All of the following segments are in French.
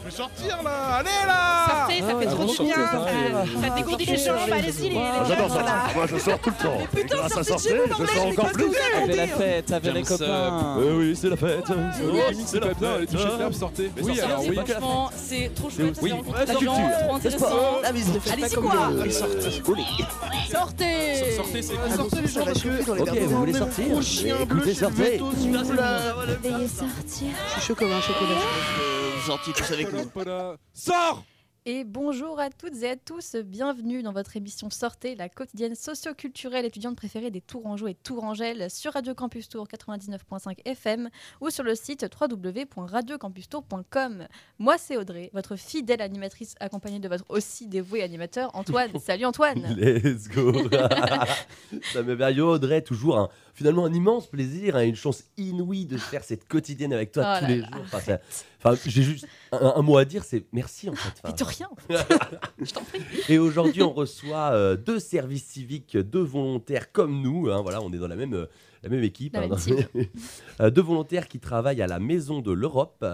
Je vais sortir là Allez là Sortez, ça fait Ah, trop du bien. Ça, dégourdit les jambes. Allez-y, les J'adore ça. Moi, je sors tout le temps. À sortez de chez vous, je sors encore plus. Avec la fête, avec les copains. Oui, oui, c'est la fête. Oui, c'est la fête. les t-shirts sortez. Oui, alors oui. Franchement, c'est trop chouette. oui. c'est la la culture, trop intéressant. Font Allez-y, quoi. Sortez Sortez, c'est Sortez les gens parce que... Ok, vous voulez sortir Écoutez, je sortez. Veuillez sortir. Je suis chaud comme un chocolat. Vous sortiez tous avec nous. Sors Et bonjour à toutes et à tous, bienvenue dans votre émission Sortez, la quotidienne socio-culturelle étudiante préférée des Tourangeaux et Tourangelles sur Radio Campus Tour 99.5 FM ou sur le site www.radiocampustour.com. Moi c'est Audrey, votre fidèle animatrice accompagnée de votre aussi dévoué animateur Antoine. Salut Antoine Let's go Ça me yo, Audrey, toujours un, finalement un immense plaisir, hein, une chance inouïe de faire cette quotidienne avec toi Oh tous là les là, jours. Enfin, enfin, j'ai juste un, un mot à dire, c'est merci en fait. Enfin, Mais de rien Je t'en prie Et aujourd'hui, on reçoit euh, deux services civiques, deux volontaires comme nous. hein, voilà, on est dans la même, euh, la même équipe. La hein, même dans- Euh, deux volontaires qui travaillent à la Maison de l'Europe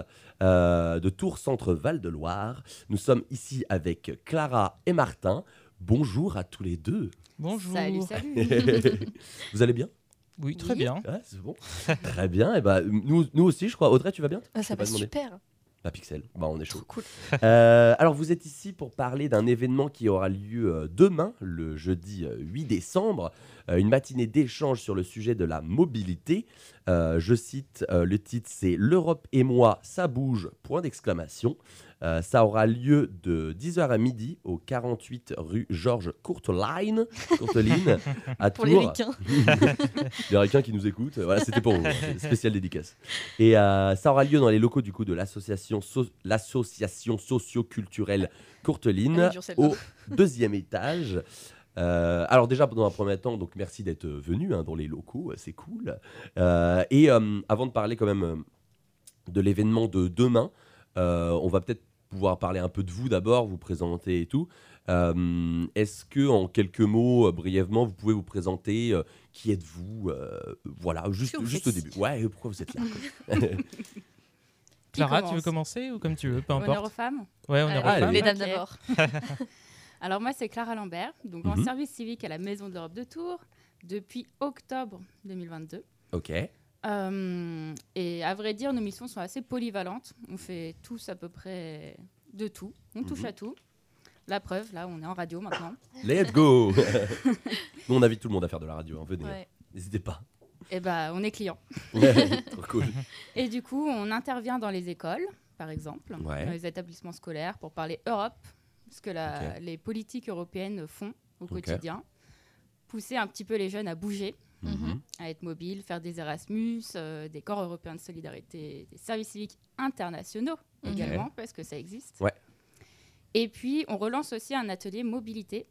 euh, de Tours Centre Val de Loire. Nous sommes ici avec Clara et Martin. Bonjour à tous les deux. Bonjour. Salut, salut Vous allez bien? Oui, très Oui. bien. Ouais, C'est bon. Très bien. Et ben, nous, nous aussi, je crois. Audrey, tu vas bien Ah, Ça va super La Pixel. Bah, on est chaud. Trop cool Euh, alors, vous êtes ici pour parler d'un événement qui aura lieu euh, demain, le jeudi euh, 8 décembre, euh, une matinée d'échange sur le sujet de la mobilité. Euh, je cite, euh, le titre c'est L'Europe et moi, ça bouge, point d'exclamation. Euh, ça aura lieu de 10h à midi au 48 rue Georges Courteline, Courteline à Pour les Tours. ricains Les ricains qui nous écoutent, voilà, c'était pour vous, c'est spécial dédicace. Et euh, ça aura lieu dans les locaux du coup de l'association so- l'association socio-culturelle Courteline au deuxième étage. Euh, alors déjà dans un premier temps, donc merci d'être venu hein, dans les locaux, c'est cool. Euh, et euh, avant de parler quand même de l'événement de demain, on va peut-être pouvoir parler un peu de vous d'abord, vous présenter et tout. Euh, Est-ce que en quelques mots, euh, brièvement, vous pouvez vous présenter euh, Qui êtes-vous Euh, Voilà, juste, juste au début. Ouais, pourquoi vous êtes là Clara, tu veux commence commencer ou comme tu veux, peu Honneur aux importe. femmes. Ouais, on est Ah, allez. Les dames d'abord Alors moi, c'est Clara Lambert, donc en Mhm. service civique à la Maison de l'Europe de Tours depuis octobre 2022. Ok. Euh, et à vrai dire, nos missions sont assez polyvalentes. On fait tous à peu près de tout. On touche Mhm. à tout. La preuve, là, on est en radio maintenant. Let's go Nous, on invite tout le monde à faire de la radio. hein, venez, Ouais. n'hésitez pas. Et ben, on est client. Cool. Et du coup, on intervient dans les écoles, par exemple, Ouais. dans les établissements scolaires pour parler Europe, ce que la- les politiques européennes font au quotidien. Pousser un petit peu les jeunes à bouger, Mhm. à être mobiles, faire des Erasmus, euh, des corps européens de solidarité, des services civiques internationaux Mhm. également, parce que ça existe. Ouais. Et puis, on relance aussi un atelier mobilité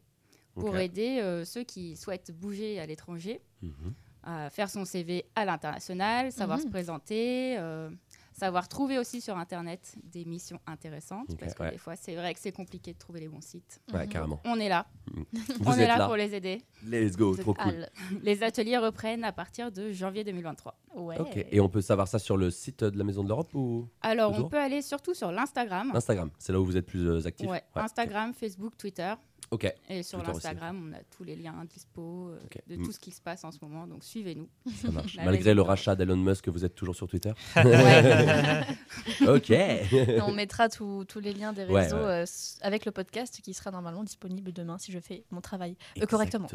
pour aider euh, ceux qui souhaitent bouger à l'étranger Mhm. à faire son CV à l'international, savoir Mhm. se présenter, euh, savoir trouver aussi sur Internet des missions intéressantes, parce que ouais. des fois, c'est vrai que c'est compliqué de trouver les bons sites. Ouais, Mhm. carrément. On est là, Vous on est là, là. pour les aider. Let's go, trop cool. Les ateliers reprennent à partir de janvier 2023. Ouais. Ok. Et on peut savoir ça sur le site de la Maison de l'Europe ou Alors, on peut aller surtout sur l'Instagram. Instagram C'est là où vous êtes plus euh, actif Ouais, Instagram, Facebook, Twitter. Ok. Et sur l'Instagram, on a tous les liens dispo euh, de Mm. tout ce qui se passe en ce moment. Donc, suivez-nous. Ça marche. La Malgré le rachat d'Elon Musk, vous êtes toujours sur Twitter. Ok. on mettra tous tous les liens des réseaux ouais. euh, avec le podcast qui sera normalement disponible demain si je fais mon travail euh, correctement.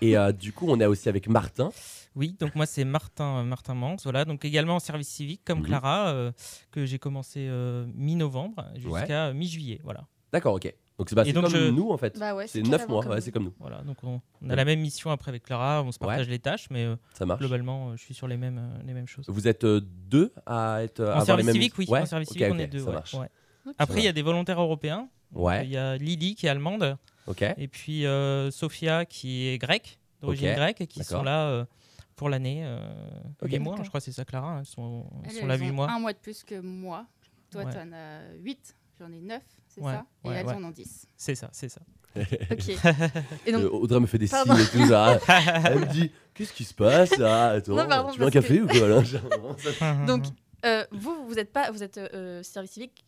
Et euh, du coup, on est aussi avec Martin. Oui, donc moi c'est Martin, euh, Martin Mans, voilà, donc également en service civique comme Mhm. Clara, euh, que j'ai commencé euh, mi-novembre jusqu'à mi-juillet, voilà. D'accord, ok. Donc c'est bah, Et c'est donc comme je- nous en fait. Bah ouais, c'est carrément 9 mois, comme ouais, nous. c'est comme nous. Voilà, donc on, on a la même mission après avec Clara, on se partage les tâches, mais euh, Ça marche. globalement, euh, je suis sur les mêmes, euh, les mêmes choses. Vous êtes euh, deux à être. à En avoir service les mêmes... civique, oui, Ouais en service ok, civique, on ok, est deux. Ça ouais, marche. ouais. Après, il y a des volontaires européens. Ouais. Il y a Lily qui est allemande, Ok. et puis euh, Sophia qui est grecque, d'origine grecque, et qui sont là euh, pour l'année. Euh, Ok. 8 mois, D'accord. je crois que c'est ça, Clara. hein, Elles sont, là elles 8 ont mois. un mois de plus que moi. Toi, tu en as 8, j'en ai 9, c'est Ouais, ça? Et ouais, elles ouais. en ont 10. C'est ça, c'est ça. Ok. Et donc, Euh, Audrey me fait des Pardon. signes et tout ça. Elle me dit Qu'est-ce qui se passe là? Attends, Non, pardon, Tu veux un café que- ou quoi là? Donc euh, vous, vous êtes pas, vous êtes euh, service civique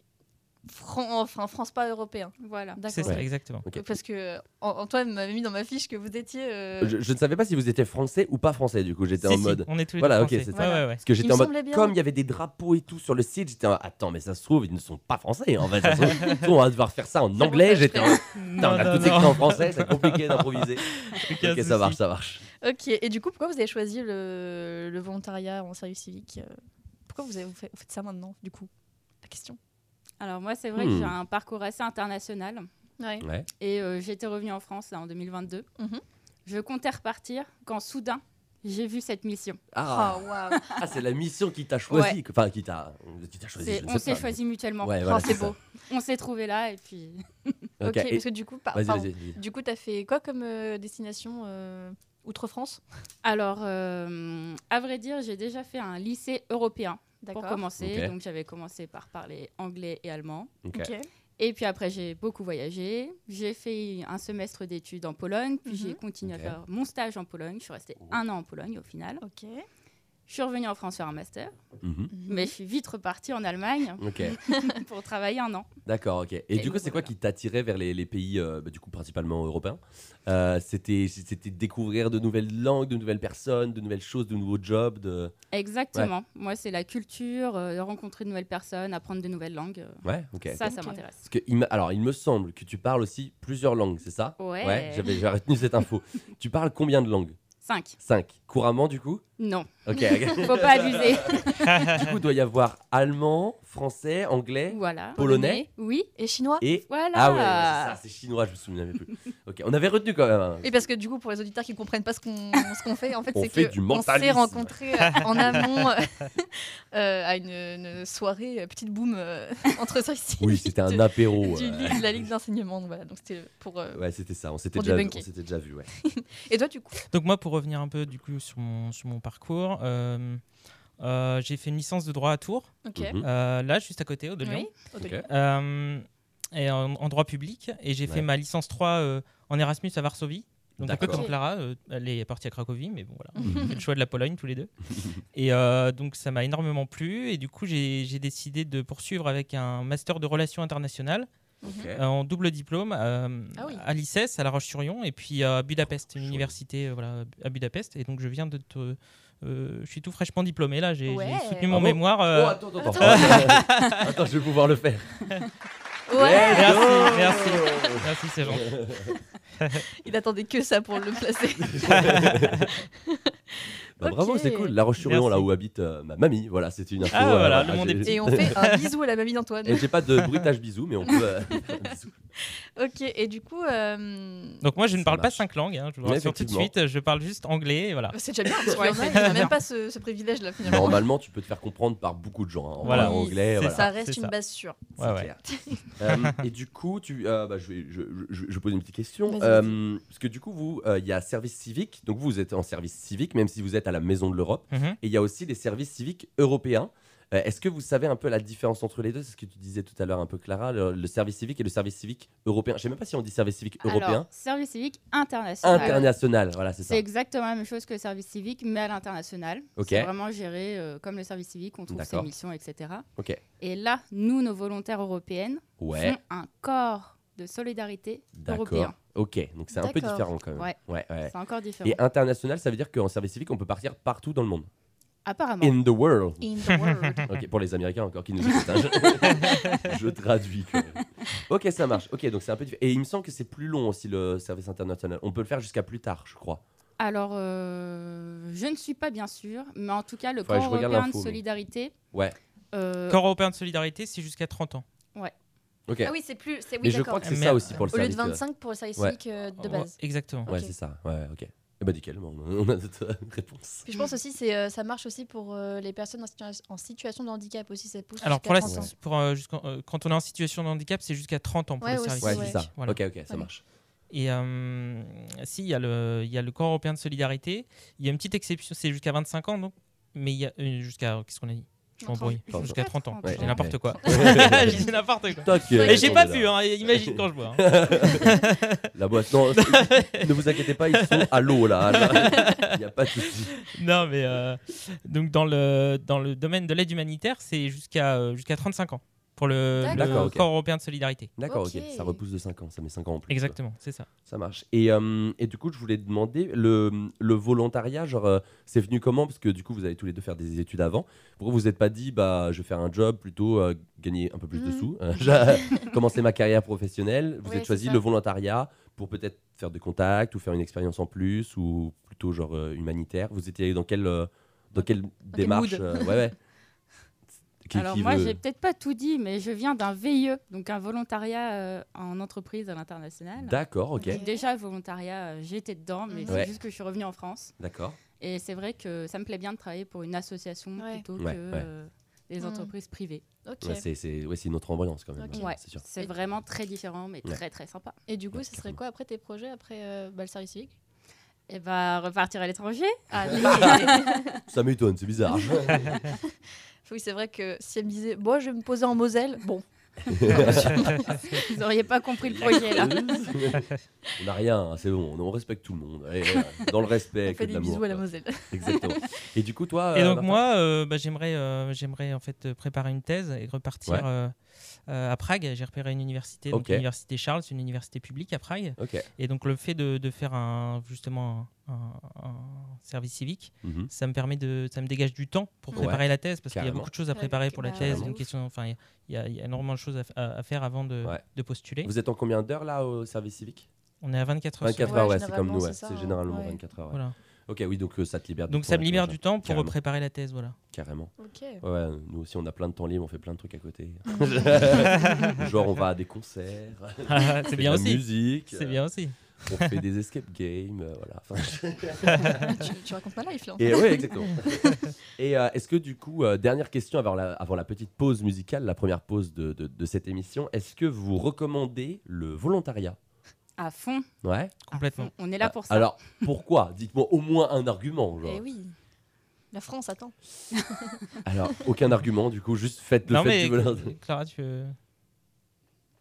Fran- enfin, France pas européen. Voilà. C'est D'accord. ça, exactement. Parce que An- Antoine m'avait mis dans ma fiche que vous étiez. euh, Je, je ne savais pas si vous étiez français ou pas français, du coup, j'étais en si, mode. on est tous les Voilà, deux ok, français. c'est ça. ouais, ouais. Parce que j'étais en mode, bien. comme il y avait des drapeaux et tout sur le site, j'étais en mode, attends, mais ça se trouve, ils ne sont pas français en fait. Ça se trouve, on va devoir faire ça en anglais. J'étais en on a tout écrit en français, c'est compliqué d'improviser. Ok, ça marche, ça marche. Ok, et du coup, pourquoi vous avez choisi le, le volontariat en service civique euh, Pourquoi vous, avez, vous faites ça maintenant, du coup? La question. Alors moi, c'est vrai Hmm. que j'ai un parcours assez international Ouais. Ouais. et euh, j'étais revenue en France là, en 2022. Mhm. Je comptais repartir quand soudain j'ai vu cette mission. Ah, Oh, waouh ah, c'est la mission qui t'a choisi. Ouais. Enfin, qui t'a qui t'a choisi. On s'est choisi mutuellement. Ouais, Oh, c'est beau. On s'est trouvé là et puis Ok, Ok, et- parce que du coup, par- du coup, t'as fait quoi comme euh, destination euh, outre-France? Alors, euh, à vrai dire, j'ai déjà fait un lycée européen pour commencer. Donc, j'avais commencé par parler anglais et allemand. Et puis après, j'ai beaucoup voyagé. J'ai fait un semestre d'études en Pologne. Puis Mhm. j'ai continué à faire mon stage en Pologne. Je suis restée un an en Pologne au final. Ok. Je suis revenue en France faire un master. Mhm. Mais je suis vite repartie en Allemagne pour travailler un an. d'accord, ok. Et, Et du coup, c'est quoi voilà. qui t'attirait vers les, les pays, euh, bah, du coup, principalement européens Euh, C'était c'était découvrir de nouvelles langues, de nouvelles personnes, de nouvelles choses, de nouveaux jobs. De... Exactement. Moi, c'est la culture, euh, de rencontrer de nouvelles personnes, apprendre de nouvelles langues. euh, Ouais, ok. Ça, ça m'intéresse. Alors, il me semble que tu parles aussi plusieurs langues, c'est ça? Ouais. j'avais j'avais retenu cette info. tu parles combien de langues? 5. Cinq. Couramment, du coup Non, Ok. faut pas abuser. du coup, il doit y avoir allemand, français, anglais voilà. Polonais Oui. Et chinois et. Voilà. Ah ouais, c'est ça, c'est chinois, je me souviens même plus. Ok, on avait retenu quand même. hein. Et parce que du coup, pour les auditeurs qui ne comprennent pas ce qu'on ce qu'on fait, en fait, On c'est fait que du on s'est rencontrés euh, en amont euh, euh, à une, une soirée petite boom euh, entre services Oui, civiques c'était un apéro. du euh, de la ligue d'enseignement. Donc voilà, donc c'était pour. euh, Ouais, c'était ça. On s'était déjà, débunker. on s'était déjà vu. Ouais. Et toi, du coup? Donc moi, pour revenir un peu du coup sur mon, sur mon parcours, euh, euh, j'ai fait une licence de droit à Tours. Mhm. euh, là juste à côté, au de Lyon, Oui. Euh, et en, en droit public. Et j'ai Ouais. fait ma licence 3 euh, en Erasmus à Varsovie. Donc un peu comme Clara, euh, elle est partie à Cracovie, mais bon voilà, Mhm. on fait le choix de la Pologne tous les deux. et euh, donc ça m'a énormément plu et du coup j'ai décidé de poursuivre avec un master de relations internationales Euh, en double diplôme euh, Ah oui. à l'ICES, à La Roche-sur-Yon, et puis à Budapest, une université euh, voilà, à Budapest. Et donc je viens de te. euh, je suis tout fraîchement diplômé là, j'ai Ouais. soutenu mon mémoire. euh, Oh, attends, attends, attends. attends, je vais pouvoir le faire. Ouais. Merci, merci. Merci, c'est gentil. Il attendait que ça pour le placer. Bah, Bravo, c'est cool. La Roche-sur-Yon, là où habite euh, ma mamie. Voilà, c'était une info. Ah, euh, voilà, le monde est petit. Et on fait un bisou à la mamie d'Antoine. Et j'ai pas de bruitage bisous, mais on peut. euh, faire un bisou. Ok, et du coup. euh, Donc moi je ne parle pas cinq langues, hein, je vous rassure tout de suite, je parle juste anglais, et voilà. C'est déjà bien, parce qu'il Ouais, y en a, c'est il n'a bien. même pas ce, ce privilège-là finalement. Normalement, tu peux te faire comprendre par beaucoup de gens. hein. En Voilà. anglais, C'est voilà. Ça reste une ça. base sûre. Euh, et du coup, tu, euh, bah, je, vais, je, je, je pose une petite question. Euh, parce que du coup, vous, euh, il y a service civique. Donc, vous, vous êtes en service civique, même si vous êtes à la Maison de l'Europe. Mhm. Et il y a aussi les services civiques européens. Euh, Est-ce que vous savez un peu la différence entre les deux? C'est ce que tu disais tout à l'heure un peu, Clara, le, le service civique et le service civique européen. Je sais même pas si on dit service civique européen. Alors, service civique international. International, voilà, c'est ça. C'est exactement la même chose que le service civique, mais à l'international. Ok. C'est vraiment géré euh, comme le service civique, on trouve ses missions, etc. Ok. Et là, nous, nos volontaires européennes, Ouais, font un corps de solidarité d'accord. européen. Ok, donc c'est un peu différent quand même. Ouais. ouais, ouais. C'est encore différent. Et international, ça veut dire qu'en service civique, on peut partir partout dans le monde? Apparemment. In the world. In the world. Ok, pour les Américains encore qui nous écoutent. hein, je... je traduis. quand même. Ok, ça marche. Ok, donc c'est un peu différent. Et il me semble que c'est plus long aussi le service international. On peut le faire jusqu'à plus tard, je crois. Alors, euh, je ne suis pas bien sûre, mais en tout cas, le Faudrait corps européen de solidarité. Ouais. euh, Corps européen de solidarité, c'est jusqu'à 30 ans. Ah oui, c'est plus. c'est- Oui, Mais je crois que c'est Mais ça aussi pour le Au lieu de service. 25 pour le service civique euh, de Ouais, base. exactement. Ouais, c'est ça. Ouais, ok. Eh ben nickel, on a notre réponse. Puis je pense aussi c'est euh, ça marche aussi pour euh, les personnes en, situa- en situation de handicap aussi ça pousse Alors pour la, 30 ans. pour, euh, euh, quand on est en situation de handicap, c'est jusqu'à 30 ans pour Ouais, le service Ouais, ouais. c'est ça. Voilà. Ok, ok, ça Ouais. marche. Et euh, si, il y, a le- il y a le corps européen de solidarité. Il y a une petite exception, c'est jusqu'à 25 ans, donc. Mais il y a jusqu'à. Qu'est-ce qu'on a dit? Je m'embrouille. 30. Jusqu'à 30 ans. Ouais. Je dis n'importe quoi. Je dis n'importe quoi. Et j'ai on pas vu, hein, imagine quand je vois. hein. La boîte, non, ne vous inquiétez pas, ils sont à l'eau là. Il n'y a pas de souci. Non, mais euh, donc dans le, dans le domaine de l'aide humanitaire, c'est jusqu'à euh, jusqu'à 35 ans pour le, le. Corps européen de solidarité. D'accord, Ok. ok. Ça repousse de 5 ans, ça met 5 ans en plus. Exactement, c'est ça. Ça marche. Et, euh, et du coup, je voulais demander, le, le volontariat, genre, euh, c'est venu comment? Parce que du coup, vous allez tous les deux faire des études avant. Pourquoi vous n'êtes pas dit, bah, je vais faire un job plutôt, euh, gagner un peu plus de Mhm. sous, euh, commencer ma carrière professionnelle? Vous Ouais, êtes choisi le volontariat pour peut-être faire des contacts ou faire une expérience en plus ou plutôt genre euh, humanitaire. Vous étiez dans quelle, euh, dans quelle démarche mood? euh, Ouais, ouais. Qui- Alors qui moi, veut- j'ai peut-être pas tout dit, mais je viens d'un VIE, donc un volontariat euh, en entreprise à l'international. D'accord, ok. Ok. Déjà, le volontariat, euh, j'étais dedans, mais Mhm. c'est Ouais. juste que je suis revenue en France. D'accord. Et c'est vrai que ça me plaît bien de travailler pour une association Ouais. plutôt Ouais, que ouais. euh, des Mhm. entreprises privées. Ok. Ouais, c'est c'est- ouais, c'est une autre ambiance quand même, Ok. Ouais, c'est sûr. c'est vraiment très différent, mais Ouais. très très sympa. Et du coup, Ouais, ce serait quoi après tes projets, après euh, bah, le service civique? Et bah, repartir à l'étranger? Allez Ça m'étonne, c'est bizarre. Oui, c'est vrai que si elle me disait, bon, je vais me poser en Moselle, bon, Vous n'auriez pas compris le projet là. on n'a rien, hein, c'est bon, on respecte tout le monde. Allez, voilà, dans le respect, on fait de des l'amour. bisous à la. Moselle. Exactement. Et du coup, toi. Et euh, donc Martin moi, euh, bah, j'aimerais, euh, j'aimerais en fait euh, préparer une thèse et repartir Ouais. euh, euh, à Prague. J'ai repéré une université, donc l'université Charles, c'est une université publique à Prague. Et donc le fait de, de faire un justement un, un service civique, Mhm. ça me permet de, ça me dégage du temps pour Ouais. préparer la thèse parce qu'il y a beaucoup de choses à Ouais, préparer pour la bah, thèse. Une ouf. question, enfin, il y, a- il y a énormément de choses à, f- à- à faire avant de, Ouais. de postuler. Vous êtes en combien d'heures là au service civique? On est à 24 heures. 24 sur- Ouais, heures, ouais, c'est comme nous, ouais. c'est généralement Ouais. 24 heures. ouais. Voilà. Ok, oui, donc euh, ça te libère du Donc temps. ça me libère du temps pour Carrément. préparer la thèse, voilà. Carrément. Ok. Ouais, nous aussi, on a plein de temps libre, on fait plein de trucs à côté. Genre, on va à des concerts, on c'est fait bien de la aussi. musique, C'est euh, bien aussi. on fait des escape games, euh, voilà. Enfin, tu, tu racontes ma life là. Et ouais, exactement. Et euh, est-ce que du coup, euh, dernière question avant la, avant la petite pause musicale, la première pause de, de- de cette émission, est-ce que vous recommandez le volontariat? À fond. Ouais. Complètement. On, on est là pour ça. Alors, pourquoi? Dites-moi au moins un argument. Genre. Eh oui. La France attend. Alors, aucun argument, du coup, juste faites le non fait mais du. Clara, tu veux...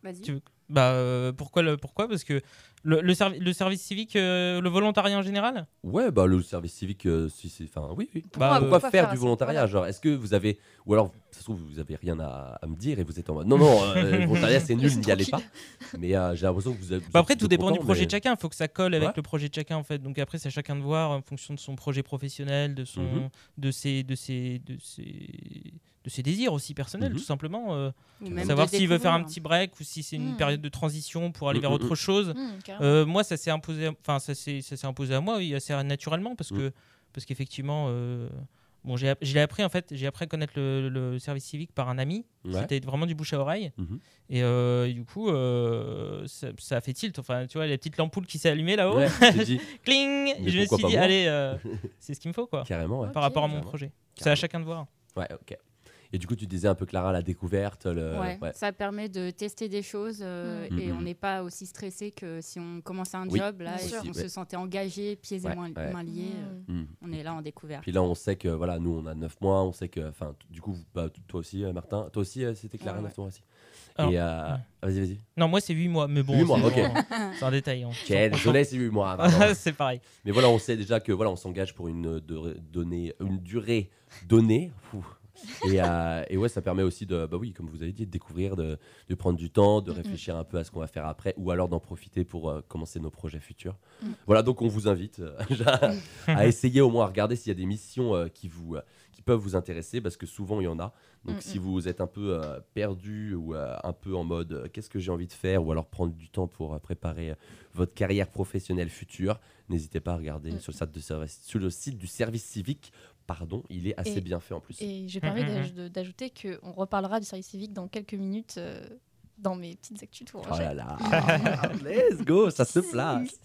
Vas-y. Tu veux- Bah euh, pourquoi le pourquoi? Parce que le, le, servi- le service civique, euh, le volontariat en général? Ouais, bah le service civique, euh, si c'est. Enfin, oui, oui. Bah, Pourquoi pourquoi faire faire du volontariat. Genre, est-ce que vous avez. Ou alors, ça se trouve, vous avez rien à, à me dire et vous êtes en mode. Non, non, euh, le volontariat, c'est nul, n'y allez pas. Mais euh, j'ai l'impression que vous avez. Bah après tout dépend du content, projet mais- de chacun. Il faut que ça colle avec Ouais. le projet de chacun en fait. Donc après c'est à chacun de voir en fonction de son projet professionnel, de son, Mhm. de ses, de ses, de ses, de ses désirs aussi personnels Mhm. tout simplement. euh, savoir s'il veut faire un petit break ou si c'est une Mhm. période de transition pour aller Mhm, vers mhm. autre chose. Mmh, carrément. Euh, moi, ça s'est imposé, enfin, ça s'est, ça s'est imposé à moi, oui, assez naturellement, parce Mm. que, parce qu'effectivement, euh, bon, j'ai, appris en fait, j'ai appris à connaître le, le service civique par un ami. Ouais. C'était vraiment du bouche à oreille, Mhm. et, euh, du coup, euh, ça, ça a fait tilt. Enfin, tu vois, la petite l'ampoule qui s'est allumée là-haut, Ouais, dit cling. Mais Je me suis dit, allez, euh, c'est ce qu'il me faut quoi, carrément, ouais. par rapport à mon Carrément. projet. C'est à chacun de voir. Ouais, ok. Et du coup, tu disais un peu, Clara, la découverte. Le... Ouais, ouais. ça permet de tester des choses euh, Mm. et on n'est pas aussi stressé que si on commençait un Oui. job là et sûr. on Ouais. se sentait engagé, pieds et mains, liés. euh, Mmh. Mhm. on est là en découverte. Puis là, on sait que, voilà, nous, on a 9 mois, on sait que, enfin, du coup, bah, toi aussi, euh, Martin, toi aussi, euh, c'était Clara, Ouais, 9 mois aussi. Alors, Et, euh, ouais. vas-y, vas-y. Non, moi c'est 8 mois, mais bon, Huit mois, c'est, ok. c'est un détail. hein. Ok, désolé, c'est 8 mois. c'est pareil. Mais voilà, on sait déjà que voilà, on s'engage pour une, de- donnée- une durée donnée. Et, euh, et ouais, ça permet aussi de, bah oui, comme vous avez dit, de découvrir, de, de prendre du temps, de réfléchir un peu à ce qu'on va faire après, ou alors d'en profiter pour euh, commencer nos projets futurs. Mhm. Voilà, donc on vous invite euh, à, à essayer au moins à regarder s'il y a des missions euh, qui, vous, qui peuvent vous intéresser, parce que souvent il y en a. Donc Mhm. si vous êtes un peu euh, perdu ou euh, un peu en mode euh, qu'est-ce que j'ai envie de faire, ou alors prendre du temps pour euh, préparer euh, votre carrière professionnelle future, n'hésitez pas à regarder Mhm. sur, le site de service, sur le site du service civique. Pardon, il est assez Et- bien fait en plus. Et j'ai permis Mhm, d'aj- de- d'ajouter qu'on reparlera du service civique dans quelques minutes euh, dans mes petites actus Oh tourangelles. là là, let's go, ça se place.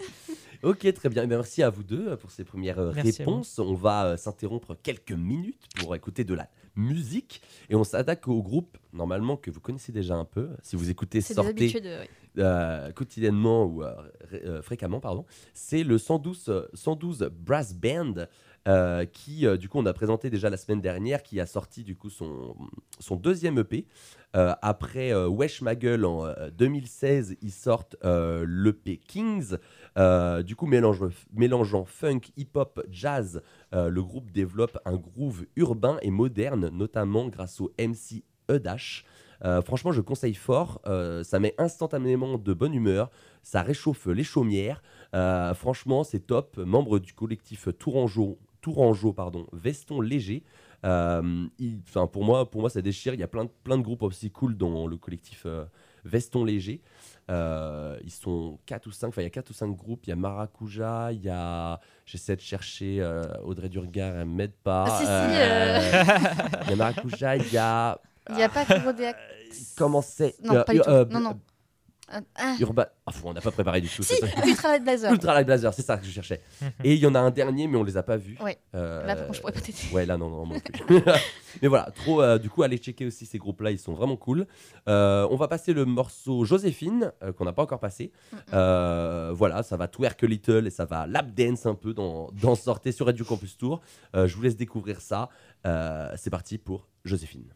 Ok, très bien. Eh bien, merci à vous deux euh, pour ces premières euh, Merci à vous. réponses. On va euh, s'interrompre quelques minutes pour écouter de la musique et on s'attaque au groupe normalement que vous connaissez déjà un peu. Si vous écoutez C'est des Sortez habitudes. euh, oui. euh, quotidiennement ou euh, ré- euh, fréquemment, pardon, c'est le 112, euh, 112 Brass Band euh, qui, euh, du coup, on a présenté déjà la semaine dernière, qui a sorti du coup son, son deuxième EP. Euh, après Wesh Ma Gueule en euh, 2016, ils sortent l'EP Kings. Du coup, mélange- mélangeant funk, hip-hop, jazz, le groupe développe un groove urbain et moderne, notamment grâce au MC Edash. Euh, franchement, je conseille fort. Ça met instantanément de bonne humeur. Ça réchauffe les chaumières. Franchement, c'est top. Membre du collectif Tourangeau, Tourangeau pardon, Veston Léger. Euh, il- pour moi, pour moi, ça déchire. Il y a plein de, plein de groupes aussi cool dans le collectif euh, Veston Léger. Euh, ils sont 4 ou 5, enfin il y a 4 ou 5 groupes, il y a Maracuja, il y a, j'essaie de chercher euh, Audrey Durgar, elle m'aide pas. Ah, si, si, Euh, Il y a Maracuja, il y a, Il n'y a pas comment c'est? Non, Euh, pas du tout. euh, non, non. Euh, ah, Urban, Ah, fou, on n'a pas préparé du tout. si, c'est ça. Ultra Light Blazer. Ultra Light Blazer, c'est ça que je cherchais. Et il y en a un dernier, mais on les a pas vus. Ouais. Euh, Là, par contre, je pourrais pas t'aider. Ouais, là, non, non, non plus. Mais voilà, trop. euh, du coup, allez checker aussi ces groupes-là, ils sont vraiment cool. Euh, on va passer le morceau Joséphine, euh, qu'on n'a pas encore passé. Euh, voilà, ça va twerk a little et ça va lap dance un peu dans, dans Sortez sur Radio Campus Tour. Euh, je vous laisse découvrir ça. Euh, C'est parti pour Joséphine.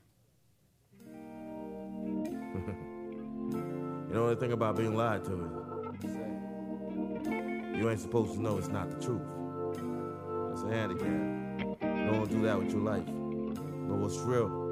The thing about being lied to is you ain't supposed to know it's not the truth. That's a handicap. Don't do that with your life. Know what's real.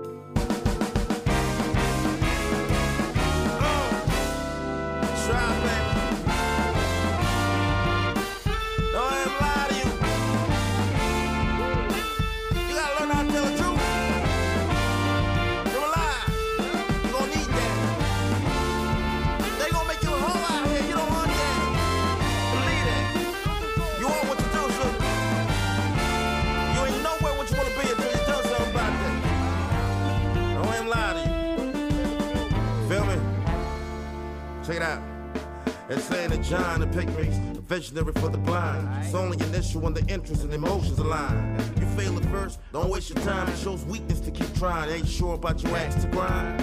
Saying that John the picnics, a visionary for the blind. It's only an issue when the interests and emotions align. You fail at first, don't waste your time. It shows weakness to keep trying. Ain't sure about your axe to grind.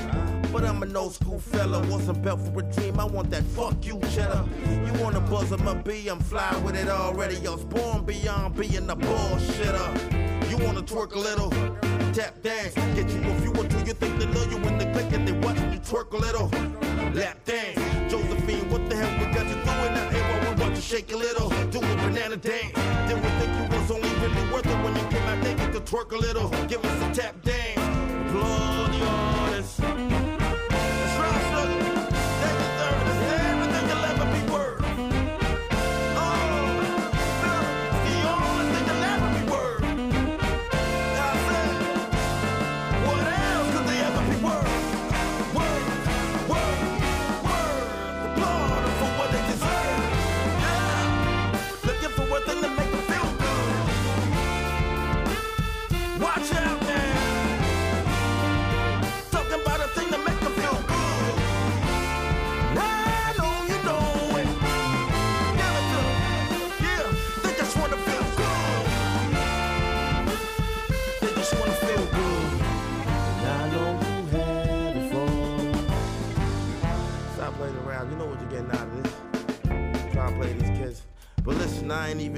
But I'm an old school fella, wasn't built for a dream. I want that fuck you cheddar. You wanna buzz I'm a bee, I'm fly with it already. I was born beyond being a bullshitter. You wanna twerk a little, tap dance, get you if you want. You think they love you when they click and they watching you twerk a little, lap dance. Hell we got you doing out here while we watch you shake a little, do a banana dance. Then we think you was only really worth it when you came out naked to twerk a little, give us a tap dance. Applaud the artist.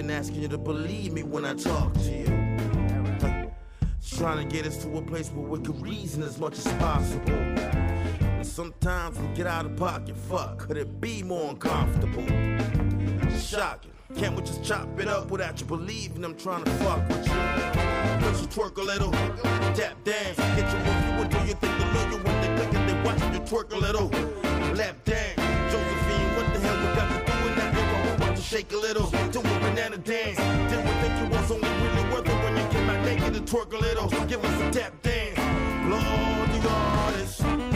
Asking you to believe me when I talk to you. Huh. Trying to get us to a place where we can reason as much as possible. And sometimes we get out of pocket. Fuck, could it be more uncomfortable? Shocking. Can't we just chop it up without you believing I'm trying to fuck with you? Cause you twerk a little, tap dance, get you what do. You think know you when they click and they watching you twerk a little, lap dance. Shake a little, do a banana dance. Then we think you was only really worth it when you came out naked and twerk a little. Give us a tap dance, blow the artist.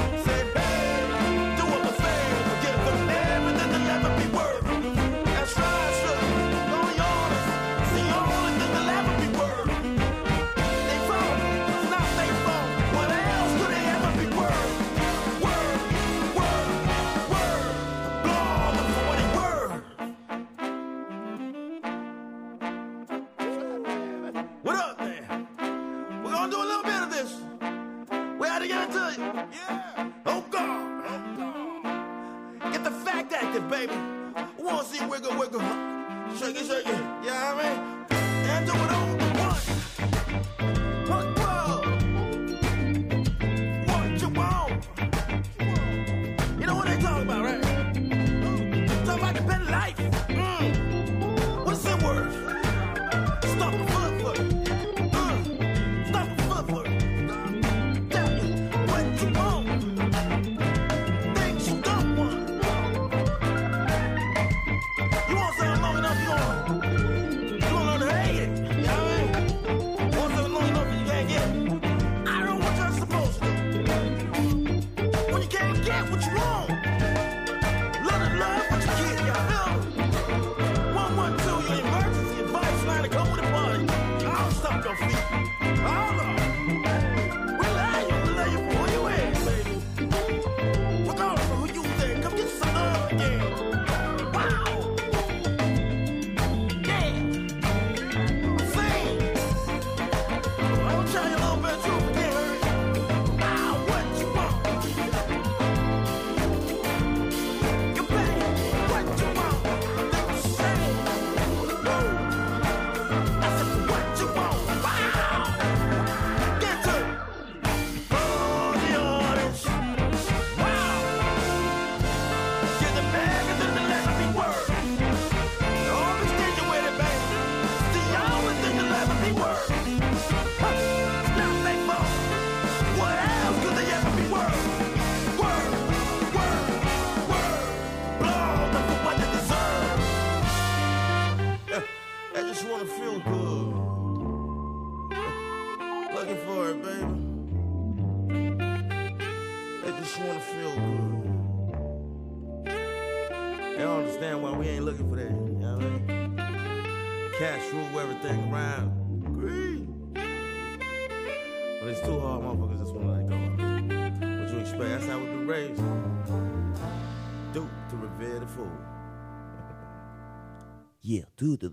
Do the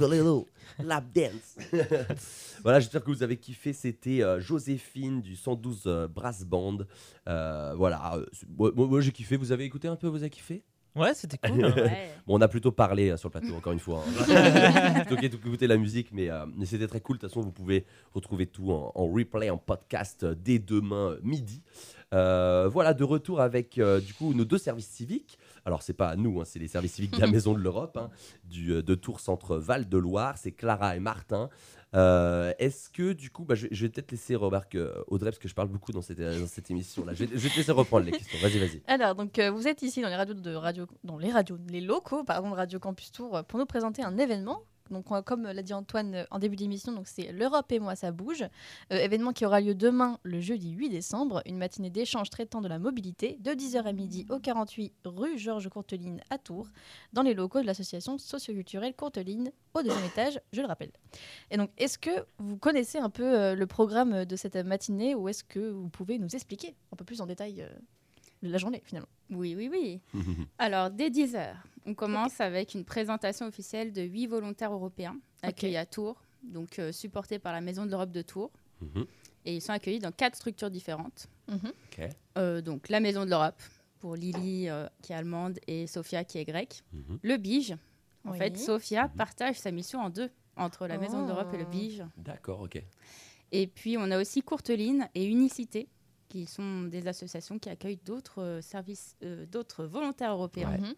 a little. Lap dance. voilà, j'espère que vous avez kiffé. C'était euh, Joséphine du 112 euh, Brass Band. Euh, voilà, euh, moi, moi, j'ai kiffé. Vous avez écouté un peu Vous avez kiffé? Ouais, c'était cool. hein. Ouais. Bon, on a plutôt parlé euh, sur le plateau, encore une fois. hein. plutôt qu'écouter la musique, mais, euh, mais c'était très cool. De toute façon, vous pouvez retrouver tout en, en replay, en podcast euh, dès demain euh, midi. Euh, voilà, de retour avec euh, du coup nos deux services civiques. Alors, c'est pas à nous, hein, c'est les services civiques de la Maison de l'Europe, hein, du, euh, de Tours Centre Val de Loire. C'est Clara et Martin. Euh, Est-ce que du coup, bah, je, je vais peut-être laisser remarque euh, Audrey, parce que je parle beaucoup dans cette, dans cette émission-là. Je, vais- je vais te laisser reprendre les questions. Vas-y, vas-y. Alors, donc, euh, vous êtes ici dans les radios de radio, dans les radios, les locaux, pardon, de Radio Campus Tour, pour nous présenter un événement. Donc, on- comme l'a dit Antoine euh, en début d'émission, donc c'est l'Europe et moi, ça bouge. Euh, événement qui aura lieu demain, le jeudi 8 décembre, une matinée d'échange traitant de la mobilité, de 10h à midi au 48 rue Georges Courteline à Tours, dans les locaux de l'association socioculturelle Courteline, au deuxième étage, je le rappelle. Et donc, est-ce que vous connaissez un peu euh, le programme de cette matinée ou est-ce que vous pouvez nous expliquer un peu plus en détail la journée finalement Oui, oui, oui. Alors, dès 10h, on commence avec une présentation officielle de huit volontaires européens accueillis à Tours, donc euh, supportés par la Maison de l'Europe de Tours. Mhm. Et ils sont accueillis dans quatre structures différentes. Mhm. Euh, donc, la Maison de l'Europe, pour Lily euh, qui est allemande et Sophia qui est grecque. Mhm. Le Bige. En Oui. fait, Sophia partage sa mission en deux, entre la Maison de l'Europe et le Oh. Bige. D'accord, ok. Et puis, on a aussi Courteline et Unicité, qui sont des associations qui accueillent d'autres euh, services, euh, d'autres volontaires européens, Ouais.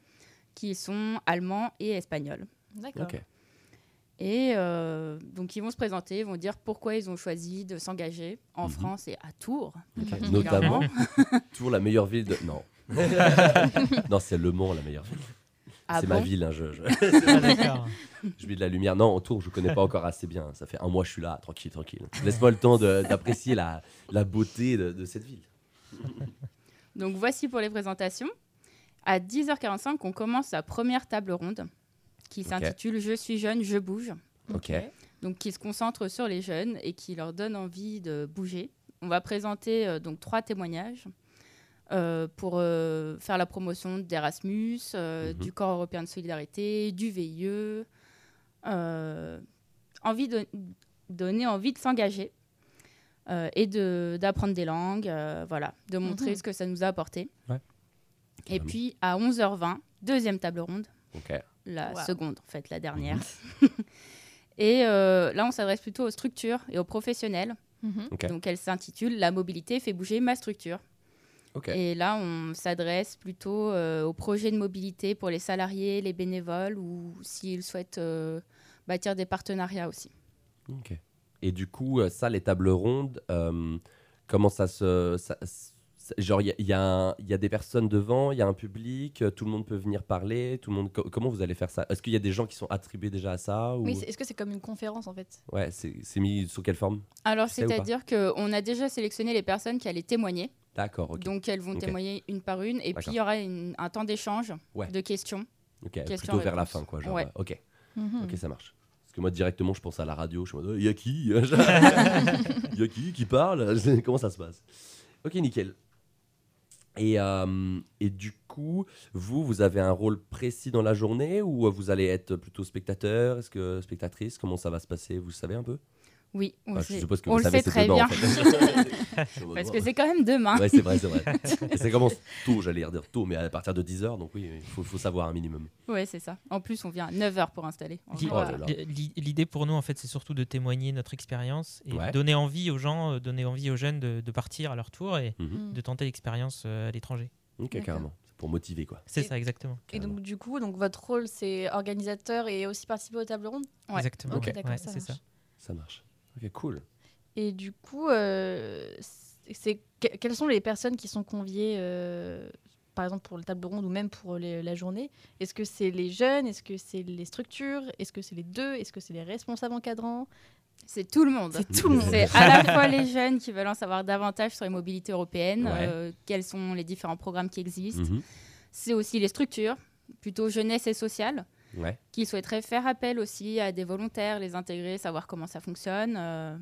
Qui sont allemands et espagnols. D'accord. Et euh, donc, ils vont se présenter, ils vont dire pourquoi ils ont choisi de s'engager en Mhm. France et à Tours. Notamment, Tours, la meilleure ville de. Non. non, c'est Le Mans, la meilleure ville. Ah c'est bon ma ville, hein, je, je, Ah, je mets de la lumière. Non, en Tours, je connais pas encore assez bien. Ça fait un mois, je suis là, tranquille, tranquille. Laisse-moi le temps d'apprécier la, la beauté de, de cette ville. Donc, voici pour les présentations. À 10h45, on commence la première table ronde qui s'intitule Je suis jeune, je bouge. Ok. donc qui se concentre sur les jeunes et qui leur donne envie de bouger. On va présenter euh, donc trois témoignages euh, pour euh, faire la promotion d'Erasmus, euh, Mhm. du Corps européen de solidarité, du VIE, euh, envie de donner envie de s'engager euh, et de d'apprendre des langues, euh, voilà, de montrer Mhm. ce que ça nous a apporté. Ouais. Et puis à 11h20, deuxième table ronde la Wow. seconde, en fait, la dernière. et euh, là, on s'adresse plutôt aux structures et aux professionnels. Mhm. Donc, elle s'intitule La mobilité fait bouger ma structure. Et là, on s'adresse plutôt euh, aux projets de mobilité pour les salariés, les bénévoles ou s'ils souhaitent euh, bâtir des partenariats aussi. Ok. Et du coup, euh, ça, les tables rondes, euh, comment ça se, ça, Genre, il y, a- il y y a des personnes devant, il y a un public, tout le monde peut venir parler, tout le monde. co- comment vous allez faire ça? Est-ce qu'il y a des gens qui sont attribués déjà à ça ou... Oui, est-ce que c'est comme une conférence en fait? Ouais, c'est mis sous quelle forme? Alors, c'est-à-dire qu'on a déjà sélectionné les personnes qui allaient témoigner. D'accord, ok. Donc, elles vont Ok. témoigner une par une. Et puis, il y aura une- un temps d'échange, Ouais. de questions. Ok, plutôt vers la fin, quoi. Genre, Ouais. euh, ok, Mhm. ok, ça marche. Parce que moi, directement, je pense à la radio. Je en mode, il y a qui Il y a qui qui parle Comment ça se passe? Ok, nickel. Et, euh, et du coup, vous, vous avez un rôle précis dans la journée ou vous allez être plutôt spectateur? Est-ce que spectatrice? Comment ça va se passer? Vous savez un peu? Oui, on, le Je sait. que on le très bien. en fait. Parce que c'est quand même demain. Ouais, c'est vrai, c'est vrai. Et ça commence tôt, j'allais dire tôt, mais à partir de 10h, donc oui, il faut, faut savoir un minimum. Ouais, c'est ça. En plus, on vient à 9h pour installer. Oh L'idée pour nous, en fait, c'est surtout de témoigner notre expérience et Ouais. donner envie aux gens, euh, donner envie aux jeunes de, de partir à leur tour et Mhm. Mhm. de tenter l'expérience euh, à l'étranger. Ok, carrément. C'est pour motiver, quoi. C'est ça, exactement. Et donc du coup, donc votre rôle c'est organisateur et aussi participer aux tables rondes? Ouais. Exactement. Ok, ouais. ça c'est ça. Ça marche. Ok, cool. Et du coup, euh, c'est- que- quelles sont les personnes qui sont conviées, euh, par exemple pour le table ronde ou même pour les- la journée? Est-ce que c'est les jeunes? Est-ce que c'est les structures? Est-ce que c'est les deux? Est-ce que c'est les responsables encadrants? C'est tout le monde. C'est tout le monde. C'est à la fois les jeunes qui veulent en savoir davantage sur les mobilités européennes, Ouais. euh, quels sont les différents programmes qui existent. Mhm. C'est aussi les structures, plutôt jeunesse et sociale, Ouais. qui souhaiteraient faire appel aussi à des volontaires, les intégrer, savoir comment ça fonctionne euh,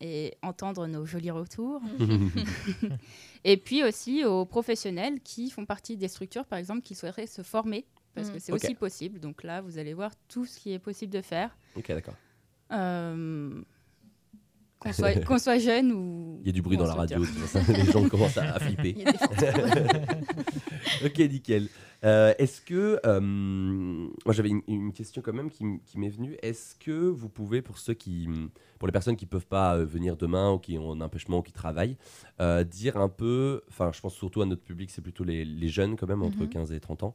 et entendre nos jolis retours. Et puis aussi aux professionnels qui font partie des structures, par exemple, qui souhaiteraient se former, parce Mm. que c'est aussi possible. Donc là, vous allez voir tout ce qui est possible de faire. ok, d'accord. Euh, qu'on soit, qu'on soit jeune ou. Il y a du bruit dans la radio, les gens commencent à, à flipper. Ok, nickel. Euh, Est-ce que. euh, moi, j'avais une, une question quand même qui, m'est venue. Est-ce que vous pouvez, pour ceux qui. Pour les personnes qui ne peuvent pas euh, venir demain ou qui ont un empêchement ou qui travaillent, dire un peu. Enfin, je pense surtout à notre public, c'est plutôt les, les jeunes quand même, entre Mhm. 15 et 30 ans.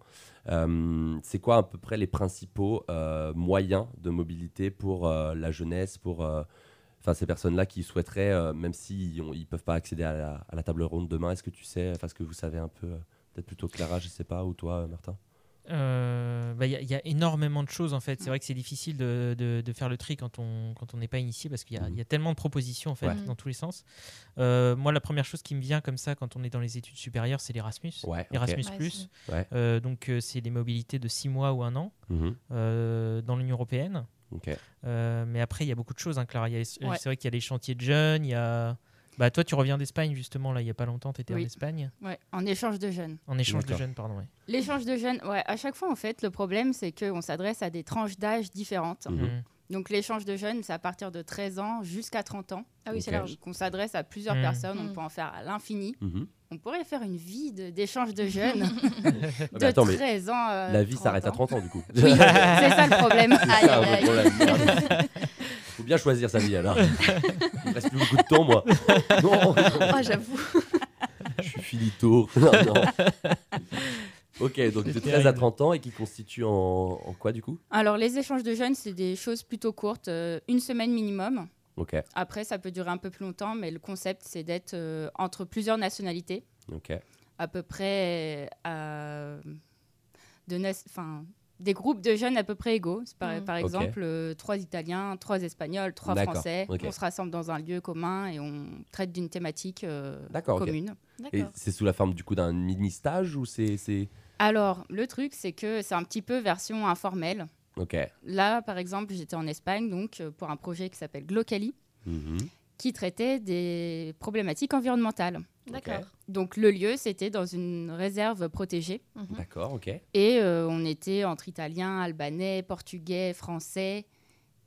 C'est quoi à peu près les principaux moyens de mobilité pour la jeunesse, pour. Enfin, ces personnes-là qui souhaiteraient, euh, même s'ils ne peuvent pas accéder à la, à la table ronde demain, est-ce que tu sais, enfin, est-ce que vous savez un peu, euh, peut-être plutôt Clara, je sais pas, ou toi, euh, Martin? Euh, bah, Il y, a- il y a énormément de choses en fait. C'est vrai que c'est difficile de, de- de faire le tri quand on quand on n'est pas initié parce qu'il y, a- y a tellement de propositions en fait Ouais. dans tous les sens. Euh, moi, la première chose qui me vient comme ça quand on est dans les études supérieures, c'est l'Erasmus. Ouais. Erasmus Plus. Ouais. Euh, donc euh, c'est des mobilités de 6 mois ou un an Mhm. euh, dans l'Union européenne. Euh, mais après, il y a beaucoup de choses, hein, Clara. Ouais. C'est vrai qu'il y a les chantiers de jeunes. Il y a bah, toi, tu reviens d'Espagne justement là. Il y a pas longtemps, tu étais en. Espagne Ouais, en échange de jeunes. en échange de jeunes, pardon. ouais. L'échange de jeunes, ouais, à chaque fois, en fait, le problème, c'est qu'on s'adresse à des tranches d'âge différentes. Mhm. Mhm. Donc, l'échange de jeunes, c'est à partir de 13 ans jusqu'à 30 ans. Ah oui, c'est large. Donc, on s'adresse à plusieurs Mhm. personnes, on peut en faire à l'infini. On pourrait faire une vie de- d'échange de jeunes Ah, de mais attends, mais 13 ans. euh, la vie 30 s'arrête à ans. 30 ans, du coup. Oui, c'est ça le problème. C'est Aïe, ça, aïe, le aïe. problème. Merde. Faut bien choisir sa vie, alors. Il me reste plus beaucoup de temps, moi. Non, Ah, j'avoue. je suis finito. Non, non. Ok, donc de C'est 13 à terrible. 30 ans et qui constitue en, en quoi, du coup? Alors, les échanges de jeunes, c'est des choses plutôt courtes, euh, une semaine minimum. Après, ça peut durer un peu plus longtemps, mais le concept, c'est d'être euh, entre plusieurs nationalités, à peu près de enfin, des groupes de jeunes à peu près égaux. Par, Mhm. par exemple, euh, trois Italiens, trois Espagnols, trois Français. On se rassemble dans un lieu commun et on traite d'une thématique euh, commune. Et D'accord. c'est sous la forme, du coup, d'un mini-stage ou c'est- Alors, le truc, c'est que c'est un petit peu version informelle. Là, par exemple, j'étais en Espagne donc euh, pour un projet qui s'appelle Glocali, Mhm. qui traitait des problématiques environnementales. D'accord. Donc le lieu, c'était dans une réserve protégée. Mhm. D'accord, ok. Et euh, on était entre Italiens, Albanais, Portugais, Français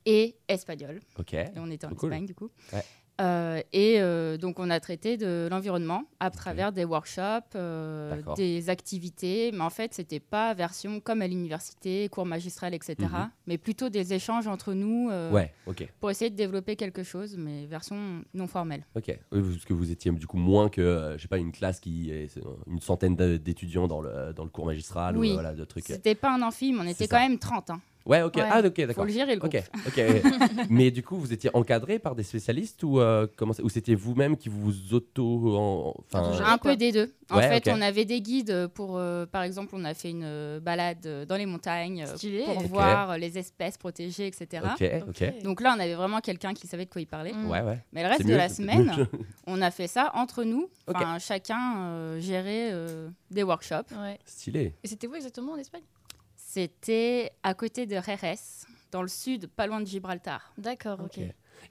et Espagnols. Ok. Et on était en cool. Espagne, du coup. Ouais. Euh, et euh, donc, on a traité de l'environnement à travers des workshops, euh, des activités. Mais en fait, c'était pas version comme à l'université, cours magistral, etc. Mhm. Mais plutôt des échanges entre nous Ouais, pour essayer de développer quelque chose, mais version non formelle. Ok. Oui, parce que vous étiez du coup moins que, je sais pas, une classe qui est une centaine d'étudiants dans le, dans le cours magistral Oui. ou voilà, de trucs. C'était pas un amphi, mais on était quand ça. même 30. hein. Ouais, ok. Ouais. Ah, ok, Faut d'accord. le gérer le groupe. Ok, ok. Mais du coup, vous étiez encadré par des spécialistes ou euh, comment ça- ou c'était vous-même qui vous auto, en- enfin, Auto-géré. Un quoi. peu des deux. En Ouais, fait, on avait des guides pour, euh, par exemple, on a fait une euh, balade euh, dans les montagnes euh, Stylé. pour voir euh, les espèces protégées, etc. ok, ok. Donc là, on avait vraiment quelqu'un qui savait de quoi il parlait. Mm. Ouais, ouais. Mais le reste de mieux, la semaine, on a fait ça entre nous. Ok. Enfin, chacun euh, gérait euh, des workshops. Ouais. Stylé. Et c'était où exactement en Espagne? C'était à côté de Jerez, dans le sud, pas loin de Gibraltar. D'accord, ok. Ok.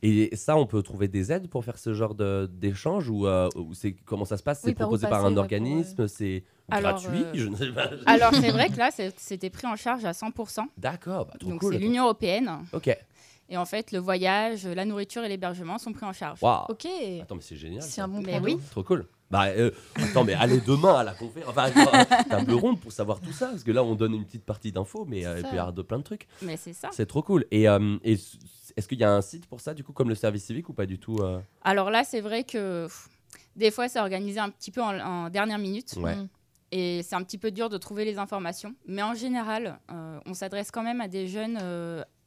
Et ça, on peut trouver des aides pour faire ce genre de- d'échange ou, euh, ou c'est comment ça se passe? C'est Oui, proposé par un organisme? C'est gratuit? euh, Je ne sais pas. Alors, c'est vrai que là, c'est- c'était pris en charge à 100%. D'accord, bah, Donc, cool. c'est l'Union européenne. Ok. Et en fait, le voyage, la nourriture et l'hébergement sont pris en charge. Waouh. Ok. Attends, mais c'est génial. C'est un bon Mais plan. oui. Trop cool. Bah, euh, attends, mais allez demain à la conférence, enfin, à table ronde pour savoir tout ça, parce que là, on donne une petite partie d'infos, mais euh, C'est il y avoir de plein de trucs. Mais c'est ça. C'est trop cool. Et, euh, et est-ce qu'il y a un site pour ça, du coup, comme le service civique ou pas du tout euh? Alors là, c'est vrai que pff, des fois, c'est organisé un petit peu en, en dernière minute. Ouais. Mm. Et c'est un petit peu dur de trouver les informations. Mais en général, on s'adresse quand même à des jeunes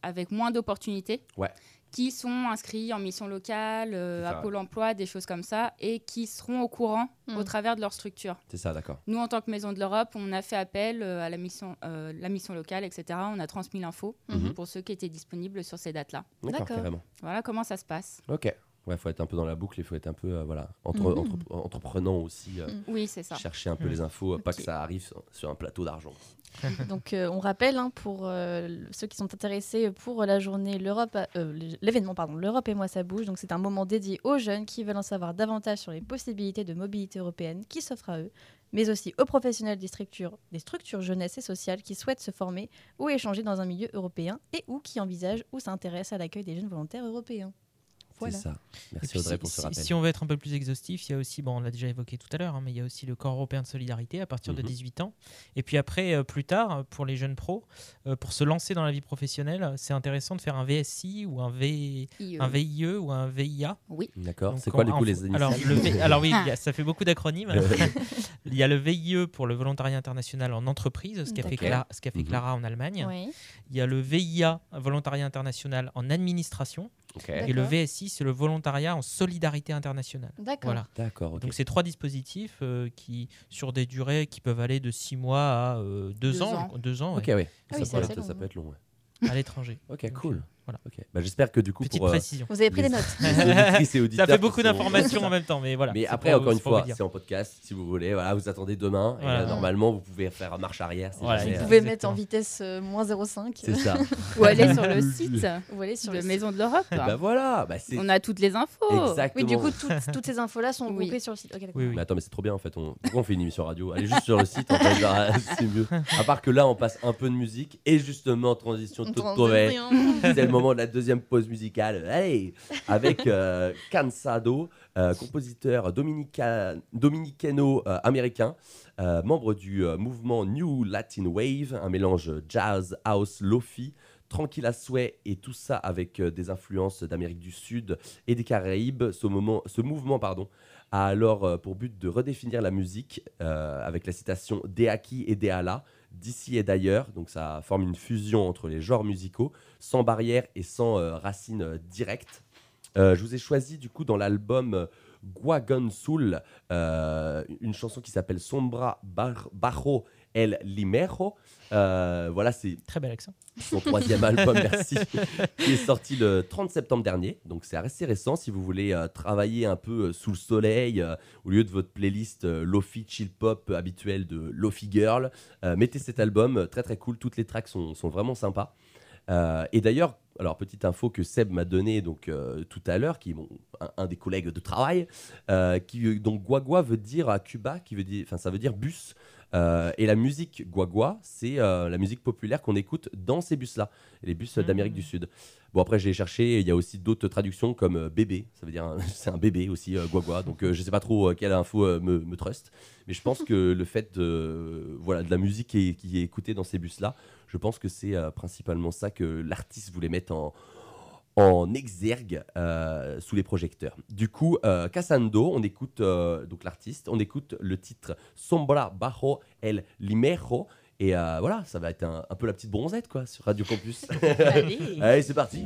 avec moins d'opportunités. Ouais. Qui sont inscrits en mission locale, euh, à Pôle emploi, des choses comme ça, et qui seront au courant Mm. au travers de leur structure. C'est ça, d'accord. Nous, en tant que Maison de l'Europe, on a fait appel euh, à la mission, euh, la mission locale, etc. On a transmis l'info Mhm. pour ceux qui étaient disponibles sur ces dates-là. D'accord, carrément. Voilà comment ça se passe. Ok. Ouais, faut être un peu dans la boucle, il faut être un peu, euh, voilà, entre, Mhm. entre- entreprenant aussi, euh, Mm. Oui, c'est ça. chercher un peu Mhm. les infos, pas que ça arrive sur, sur un plateau d'argent. Donc euh, on rappelle hein, pour euh, ceux qui sont intéressés pour la journée l'Europe, euh, l'événement pardon, l'Europe et moi ça bouge. Donc c'est un moment dédié aux jeunes qui veulent en savoir davantage sur les possibilités de mobilité européenne qui s'offrent à eux, mais aussi aux professionnels des structures, des structures jeunesse et sociales qui souhaitent se former ou échanger dans un milieu européen et ou qui envisagent ou s'intéressent à l'accueil des jeunes volontaires européens. Voilà. C'est ça. Et Merci puis, Audrey si, pour ce si- rappel. si on veut être un peu plus exhaustif, il y a aussi, bon, on l'a déjà évoqué tout à l'heure, hein, mais il y a aussi le Corps européen de solidarité à partir de Mhm. 18 ans. Et puis après, euh, plus tard, euh, pour les jeunes pros, euh, pour se lancer dans la vie professionnelle, c'est intéressant de faire un VSI ou un, v... IE. un VIE ou un VIA. D'accord. Donc, C'est quoi, du coup, les initiales alors, le V- alors oui, il y a- ça fait beaucoup d'acronymes. il y a le VIE pour le volontariat international en entreprise, ce qu'a fait, D'accord. Cla- ce qu'a fait Mhm. Clara en Allemagne. Oui. Il y a le VIA, volontariat international en administration. Et le. VSI, c'est le volontariat en solidarité internationale. D'accord. Voilà. D'accord, ok. Donc c'est trois dispositifs euh, qui, sur des durées qui peuvent aller de six mois à euh, deux, Deux ans. ans. Deux ans Ok, ouais, oui. Ah ça, oui, peut assez être, long, ça hein. peut être long. ouais. à l'étranger. Ok, Donc, cool. Euh, voilà. Ok. Bah, J'espère que du coup, Petite pour euh, précision. Vous avez pris les- des notes. les Ça fait beaucoup d'informations en même temps, mais voilà. Mais après, pour- encore une fois, c'est en podcast. Si vous voulez, voilà, vous attendez demain. Et là, normalement, vous pouvez faire marche arrière. si Voilà, jamais, Vous euh, pouvez Exactement. mettre en vitesse euh, moins 0,5 C'est ça. Ou aller sur le site ou aller sur de le. Maison de l'Europe. bah voilà. Bah, On a toutes les infos. exactement. Oui, du coup, toutes, toutes ces infos-là sont Oui. regroupées sur le site. Oui, oui. Mais attends, mais c'est trop bien en fait. On... Pourquoi on fait une émission radio? Allez juste sur le site, c'est mieux. À part que là, on passe un peu de musique et justement, transition On toute moment de la deuxième pause musicale. Avec euh, Cansado, euh, compositeur dominica- dominicano-américain, euh, membre du euh, mouvement New Latin Wave, un mélange jazz, house, lofi, tranquille à souhait et tout ça avec des influences d'Amérique du Sud et des Caraïbes. Ce, mouvement pardon, a alors pour but de redéfinir la musique avec la citation Deaki et Deala d'ici et d'ailleurs. Donc ça forme une fusion entre les genres musicaux, sans barrière et sans euh, racines euh, directes. Euh, je vous ai choisi du coup dans l'album Guagon Soul une chanson qui s'appelle Sombra Bar- Bajo El Limero. Euh, voilà, c'est Très bel accent. son troisième album, merci, qui est sorti le 30 septembre dernier. Donc c'est assez récent si vous voulez euh, travailler un peu euh, sous le soleil, au lieu de votre playlist Lofi Chill Pop habituelle de Lofi Girl. mettez cet album, très très cool, toutes les tracks sont, sont vraiment sympas. Et d'ailleurs, alors petite info que Seb m'a donné donc tout à l'heure, qui est mon, un, un des collègues de travail, qui donc guagua veut dire à Cuba, qui veut dire, enfin ça veut dire bus. Euh, et la musique guagua, c'est euh, la musique populaire qu'on écoute dans ces bus-là, les bus euh, d'Amérique du Sud. Bon après j'ai cherché, il y a aussi d'autres traductions comme euh, bébé, ça veut dire c'est un bébé aussi guagua. Donc je sais pas trop quelle info me, me trust, mais je pense que le fait de voilà de la musique qui est, qui est écoutée dans ces bus-là, je pense que c'est principalement ça que l'artiste voulait mettre en en exergue euh, sous les projecteurs. Du coup, euh, Cassando, on écoute euh, donc l'artiste, on écoute le titre Sombra Bajo El Limero Et euh, voilà, ça va être un, un peu la petite bronzette quoi sur Radio Campus. Allez. Allez, c'est parti.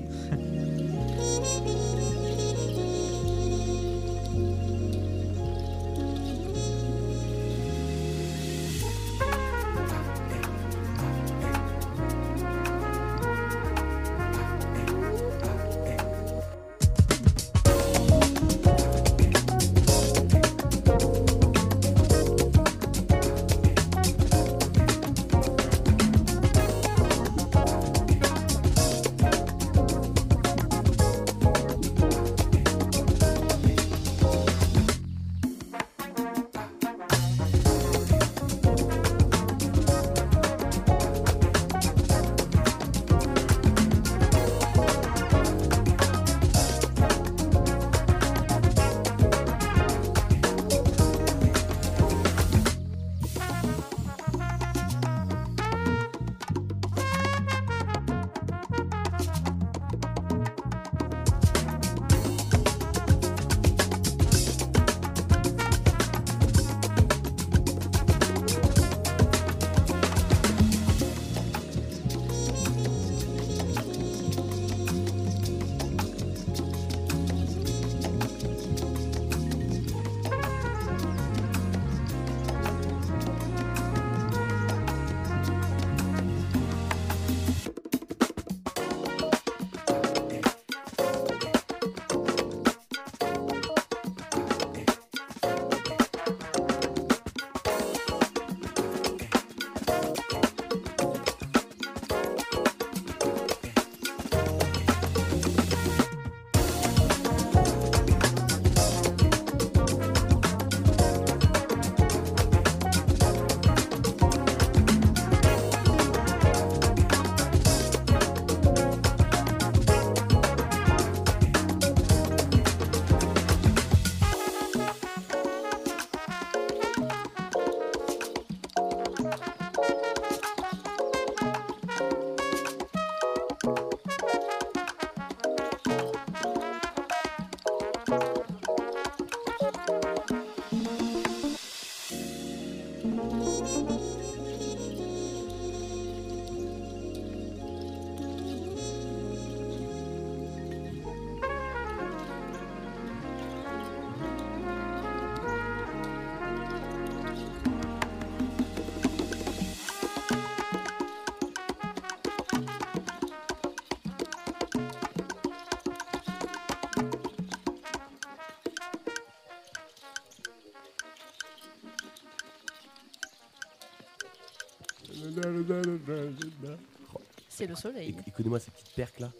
C'est le soleil. Éc- Écoutez-moi ces petites perques là.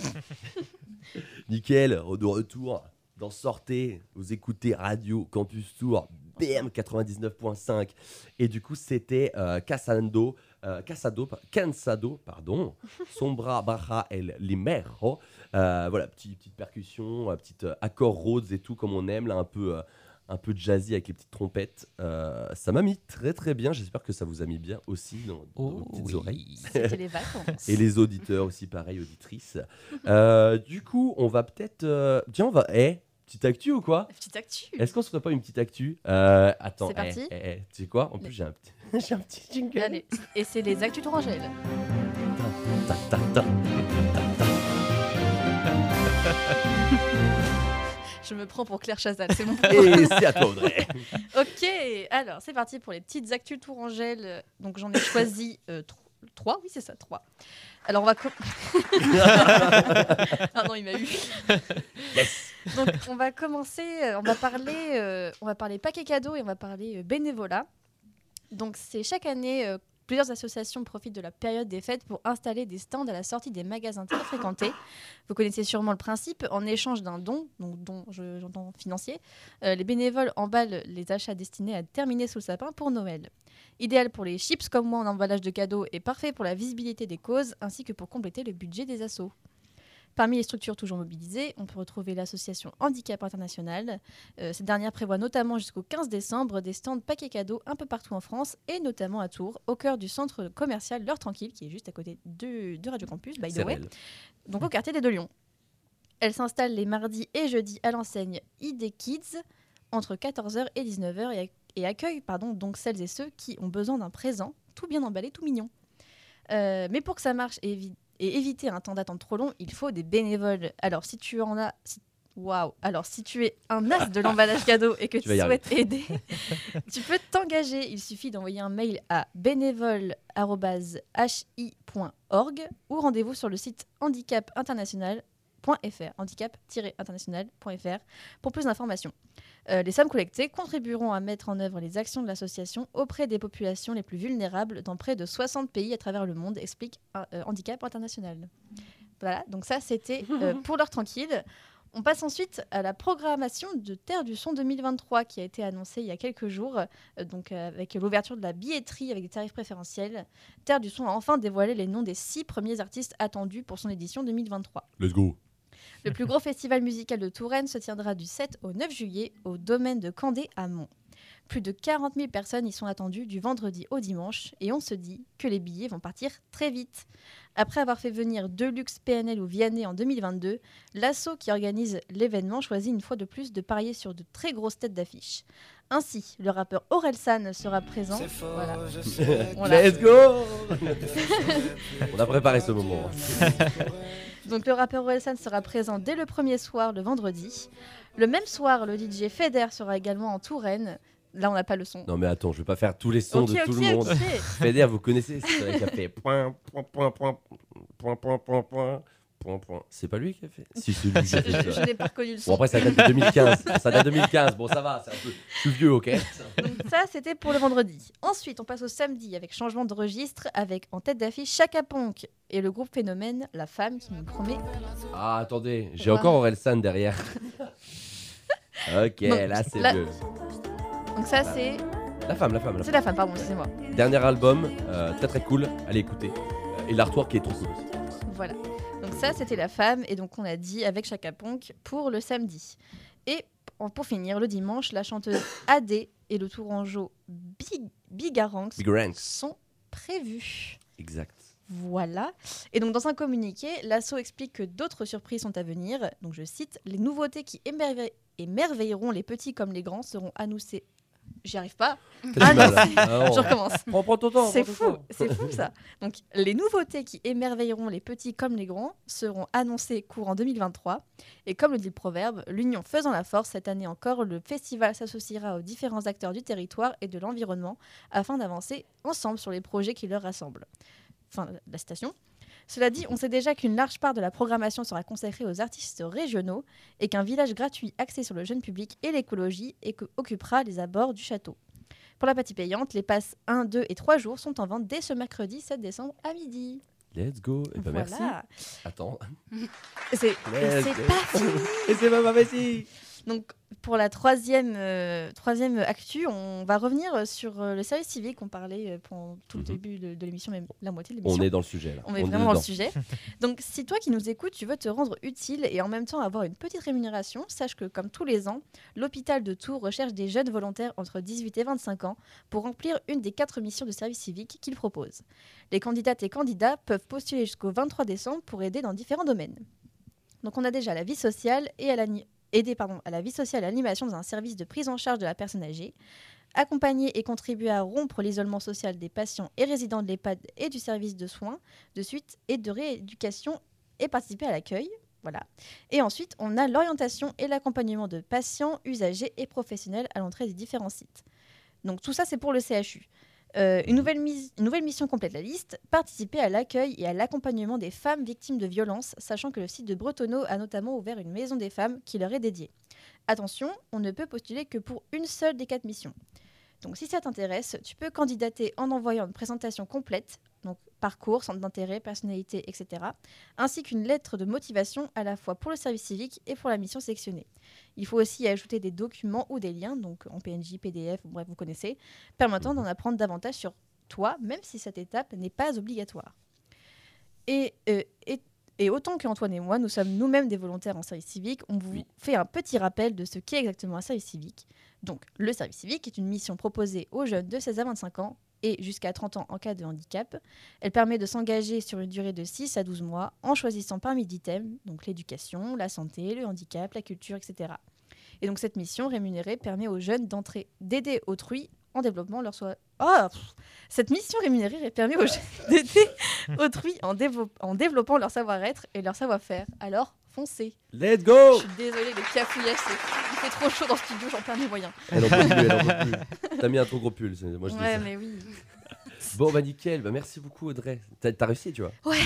Nickel, de retour dans Sortez, vous écoutez Radio Campus Tour, BM 99.5. Et du coup, c'était euh, Casando, euh, Casado, pa- Cansado, pardon, Sombra Barra El Limero. Euh, voilà, petit- petite percussion, euh, petite euh, accord Rhodes et tout, comme on aime, là, un peu. Un peu jazzy avec les petites trompettes. Euh, ça m'a mis très très bien. J'espère que ça vous a mis bien aussi dans, dans vos petites oui. oreilles. C'était les vacances. Et les auditeurs aussi, pareil, auditrices. Euh, du coup, on va peut-être. euh, Tiens, on va. Eh, petite actu ou quoi? Petite actu. Est-ce qu'on se ferait pas une petite actu? Euh, Attends, C'est eh, parti. eh, eh, tu sais quoi? En plus, j'ai un petit, j'ai un petit jingle. Allez. Et c'est les actus Tourangelle. Ta, ta, ta. Je me prends pour Claire Chazal, c'est mon Et c'est à toi, Audrey. Ok, alors c'est parti pour les petites actus Tourangelle. Donc j'en ai choisi euh, tro- trois, oui c'est ça, trois. Alors on va... ah non, il m'a eu. Donc on va commencer, euh, on va parler, euh, on va parler paquet cadeau et on va parler bénévolat. Donc c'est chaque année, euh, plusieurs associations profitent de la période des fêtes pour installer des stands à la sortie des magasins très fréquentés. Vous connaissez sûrement le principe, en échange d'un don, donc don, je- j'entends financier, euh, les bénévoles emballent les achats destinés à terminer sous le sapin pour Noël. Idéal pour les chips comme moi en emballage de cadeaux et parfait pour la visibilité des causes ainsi que pour compléter le budget des assos. Parmi les structures toujours mobilisées, on peut retrouver l'association Handicap International. Euh, cette dernière prévoit notamment jusqu'au 15 décembre des stands paquets cadeaux un peu partout en France et notamment à Tours, au cœur du centre commercial L'Heure Tranquille, qui est juste à côté de, de Radio Campus, by the way donc au quartier des Deux Lions. Elle s'installe les mardis et jeudis à l'enseigne ID Kids entre 14h et 19h et, et accueille pardon, donc celles et ceux qui ont besoin d'un présent tout bien emballé, tout mignon. Euh, mais pour que ça marche et, évi- et éviter un temps d'attente trop long, il faut des bénévoles. Alors si tu en as... si- Waouh Alors si tu es un as de l'emballage cadeau et que Tu souhaites aider, tu peux t'engager. Il suffit d'envoyer un mail à bénévole.hi.org ou rendez-vous sur le site handicapinternational.fr handicap-international.fr pour plus d'informations. Euh, les sommes collectées contribueront à mettre en œuvre les actions de l'association auprès des populations les plus vulnérables dans près de 60 pays à travers le monde, explique euh, Handicap International. Voilà, donc ça c'était euh, pour l'heure tranquille. On passe ensuite à la programmation de Terre du Son 2023 qui a été annoncée il y a quelques jours, euh, donc euh, avec l'ouverture de la billetterie avec des tarifs préférentiels. Terre du Son a enfin dévoilé les noms des six premiers artistes attendus pour son édition 2023. Let's go. Le plus gros festival musical de Touraine se tiendra du 7 au 9 juillet au domaine de Candé à Mont. Plus de 40 000 personnes y sont attendues du vendredi au dimanche et on se dit que les billets vont partir très vite. Après avoir fait venir Deluxe, PNL ou Vianney en 2022, l'assaut qui organise l'événement choisit une fois de plus de parier sur de très grosses têtes d'affiche. Ainsi, le rappeur Orelsan sera présent. Voilà. Voilà. Let's go On a préparé ce moment. Donc le rappeur Orelsan sera présent dès le premier soir, le vendredi. Le même soir, le DJ Feder sera également en Touraine. Là, on n'a pas le son. Non mais attends, je vais pas faire tous les sons de tout le monde. Feder, vous connaissez C'est celui qui a fait point, point, point, point, point, point, point, point, point, point. C'est pas lui qui a fait Si, c'est lui qui a Je, fait je ça. n'ai pas reconnu le Bon son. après ça date de 2015. Ça date de 2015. Bon ça va, c'est un peu... Je suis vieux, ok Donc ça, c'était pour le vendredi. Ensuite, on passe au samedi avec changement de registre, avec en tête d'affiche Chaka Ponk et le groupe Phénomène, la femme qui nous promet. Ah attendez, j'ai encore Orelsan derrière. ok, Donc, là c'est là- mieux. Donc ça, c'est La femme, la femme, la c'est femme. la femme, pardon, excusez-moi. Dernier album, euh, très très cool, allez écouter. Euh, Et l'artwork qui est trop cool aussi. Voilà. Ça, c'était la femme, et donc on a dit avec Chaka Ponk pour le samedi. Et pour finir, le dimanche, la chanteuse AD et le tourangeau Big, Bigaranx Big Ranks. sont prévus. Exact. Voilà. Et donc, dans un communiqué, l'ASSO explique que d'autres surprises sont à venir. Donc, je cite Les nouveautés qui émerveille- émerveilleront les petits comme les grands seront annoncées. J'y arrive pas. Ah non, Ah non. Je recommence. Prends, prends ton temps. C'est fou, c'est fou ça. Donc, les nouveautés qui émerveilleront les petits comme les grands seront annoncées courant 2023. Et comme le dit le proverbe, l'union faisant la force, cette année encore, le festival s'associera aux différents acteurs du territoire et de l'environnement afin d'avancer ensemble sur les projets qui leur rassemblent. Fin de la citation. Cela dit, on sait déjà qu'une large part de la programmation sera consacrée aux artistes régionaux et qu'un village gratuit axé sur le jeune public et l'écologie et que- occupera les abords du château. Pour la partie payante, les passes 1, 2 et 3 jours sont en vente dès ce mercredi 7 décembre à midi. Let's go. Eh ben, merci. Attends. C'est et pas fini. Et c'est pas. Donc, pour la troisième, euh, troisième actu, on va revenir sur euh, le service civique. On parlait euh, pendant tout le Mhm. début de, de l'émission, même la moitié de On l'émission. est dans le sujet là. On est vraiment dans le sujet. Donc, si toi qui nous écoutes, tu veux te rendre utile et en même temps avoir une petite rémunération, sache que, comme tous les ans, l'hôpital de Tours recherche des jeunes volontaires entre 18 et 25 ans pour remplir une des quatre missions de service civique qu'il propose. Les candidates et candidats peuvent postuler jusqu'au 23 décembre pour aider dans différents domaines. Donc, on a déjà la vie sociale et à l'ani- aider pardon, à la vie sociale et à l'animation dans un service de prise en charge de la personne âgée, accompagner et contribuer à rompre l'isolement social des patients et résidents de l'EHPAD et du service de soins, de suite et de rééducation et participer à l'accueil. Voilà. Et ensuite, on a l'orientation et l'accompagnement de patients, usagers et professionnels à l'entrée des différents sites. Donc tout ça, c'est pour le CHU. Euh, une, nouvelle nouvelle mission complète la liste, participer à l'accueil et à l'accompagnement des femmes victimes de violences, sachant que le site de Bretonneau a notamment ouvert une maison des femmes qui leur est dédiée. Attention, on ne peut postuler que pour une seule des quatre missions. Donc si ça t'intéresse, tu peux candidater en envoyant une présentation complète, parcours, centre d'intérêt, personnalité, etc., ainsi qu'une lettre de motivation à la fois pour le service civique et pour la mission sélectionnée. Il faut aussi y ajouter des documents ou des liens, donc en PNJ, PDF, bref, vous connaissez, permettant d'en apprendre davantage sur toi, même si cette étape n'est pas obligatoire. Et, euh, et, et autant qu'Antoine et moi, nous sommes nous-mêmes des volontaires en service civique, on vous Oui. fait un petit rappel de ce qu'est exactement un service civique. Donc, le service civique est une mission proposée aux jeunes de 16 à 25 ans et jusqu'à 30 ans en cas de handicap. Elle permet de s'engager sur une durée de 6 à 12 mois en choisissant parmi 10 thèmes, donc l'éducation, la santé, le handicap, la culture, etc. Et donc cette mission rémunérée permet aux jeunes d'entrer, d'aider autrui en développant leur soi. Oh, cette mission rémunérée permet aux jeunes d'aider autrui en, en développant leur savoir-être et leur savoir-faire. Alors foncez. Let's go Je suis désolée, le cafouillage, c'est- il fait trop chaud dans le studio, j'en perds mes moyens. Elle en peut plus, elle en peut plus. T'as mis un trop gros pull. c'est- Moi, je dis Ouais, ça. mais oui. Bon, bah nickel. Bah, merci beaucoup, Audrey. T'as t'as réussi, tu vois. Ouais.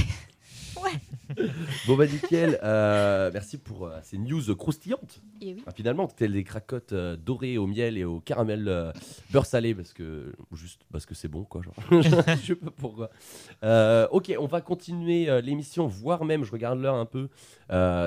Bon, bah nickel. Euh, merci pour euh, ces news croustillantes. Et oui. Ah, finalement, telles des cracottes euh, dorées au miel et au caramel beurre salé parce que juste parce que c'est bon quoi. Genre. je sais pas pourquoi. Ok, on va continuer l'émission, voire même, je regarde l'heure un peu,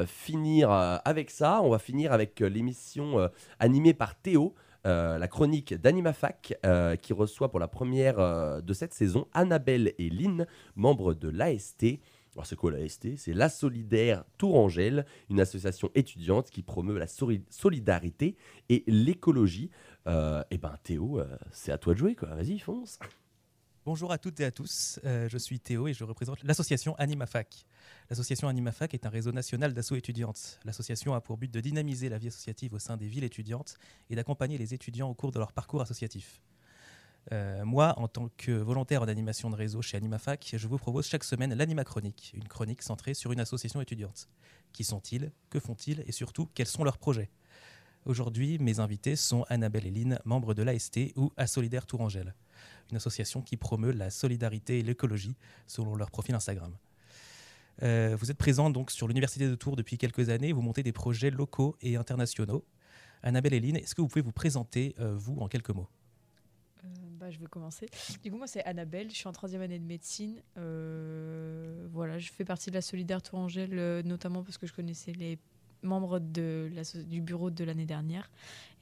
finir avec ça. On va finir avec l'émission animée par Théo. euh, la chronique d'AnimaFac euh, qui reçoit pour la première euh, de cette saison Annabelle et Lynn, membres de l'AST. Alors c'est quoi l'AST C'est la Solidaire Tourangelle, une association étudiante qui promeut la solidarité et l'écologie. Euh, et ben Théo, euh, c'est à toi de jouer quoi. Vas-y, fonce. Bonjour à toutes et à tous, Euh, je suis Théo et je représente l'association AnimaFac. L'association AnimaFac est un réseau national d'assauts étudiantes. L'association a pour but de dynamiser la vie associative au sein des villes étudiantes et d'accompagner les étudiants au cours de leur parcours associatif. Euh, moi, en tant que volontaire en animation de réseau chez AnimaFac, je vous propose chaque semaine l'Anima Chronique, une chronique centrée sur une association étudiante. Qui sont-ils? Que font-ils? Et surtout, quels sont leurs projets? Aujourd'hui, mes invités sont Annabelle et Lynn, membres de l'AST ou Assolidaire Tourangelle une association qui promeut la solidarité et l'écologie selon leur profil Instagram. Euh, vous êtes présent donc sur l'Université de Tours depuis quelques années, vous montez des projets locaux et internationaux. Annabelle et Lynn, est-ce que vous pouvez vous présenter, euh, vous, en quelques mots? Bah, je vais commencer. Du coup, moi, c'est Annabelle. Je suis en troisième année de médecine. Euh, voilà, je fais partie de la Solidaire Tourangelle, euh, notamment parce que je connaissais les membres de du bureau de l'année dernière.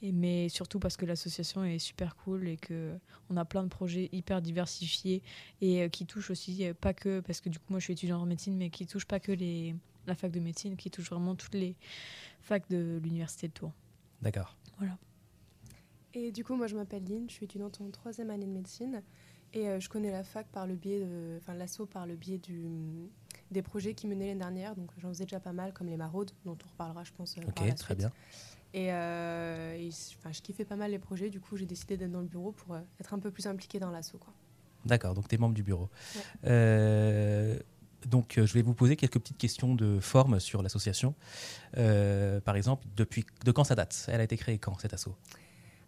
Et, mais surtout parce que l'association est super cool et que on a plein de projets hyper diversifiés et euh, qui touchent aussi, pas que, parce que du coup, moi, je suis étudiante en médecine, mais qui touchent pas que les, la fac de médecine, qui touchent vraiment toutes les facs de l'université de Tours. D'accord. Et du coup, moi, je m'appelle Lynn, je suis étudiante en troisième année de médecine. Et euh, je connais la fac par le biais. Enfin, l'assaut par le biais du, des projets qui menaient l'année dernière. Donc, j'en faisais déjà pas mal, comme les maraudes, dont on reparlera, je pense. euh, par Ok, la très suite. bien. Et, euh, et, je kiffais pas mal les projets. Du coup, j'ai décidé d'être dans le bureau pour euh, être un peu plus impliquée dans l'assaut. quoi. D'accord, donc tu es membre du bureau. Ouais. Euh, donc je vais vous poser quelques petites questions de forme sur l'association. Par exemple, depuis de quand ça date? Elle a été créée quand, cet assaut?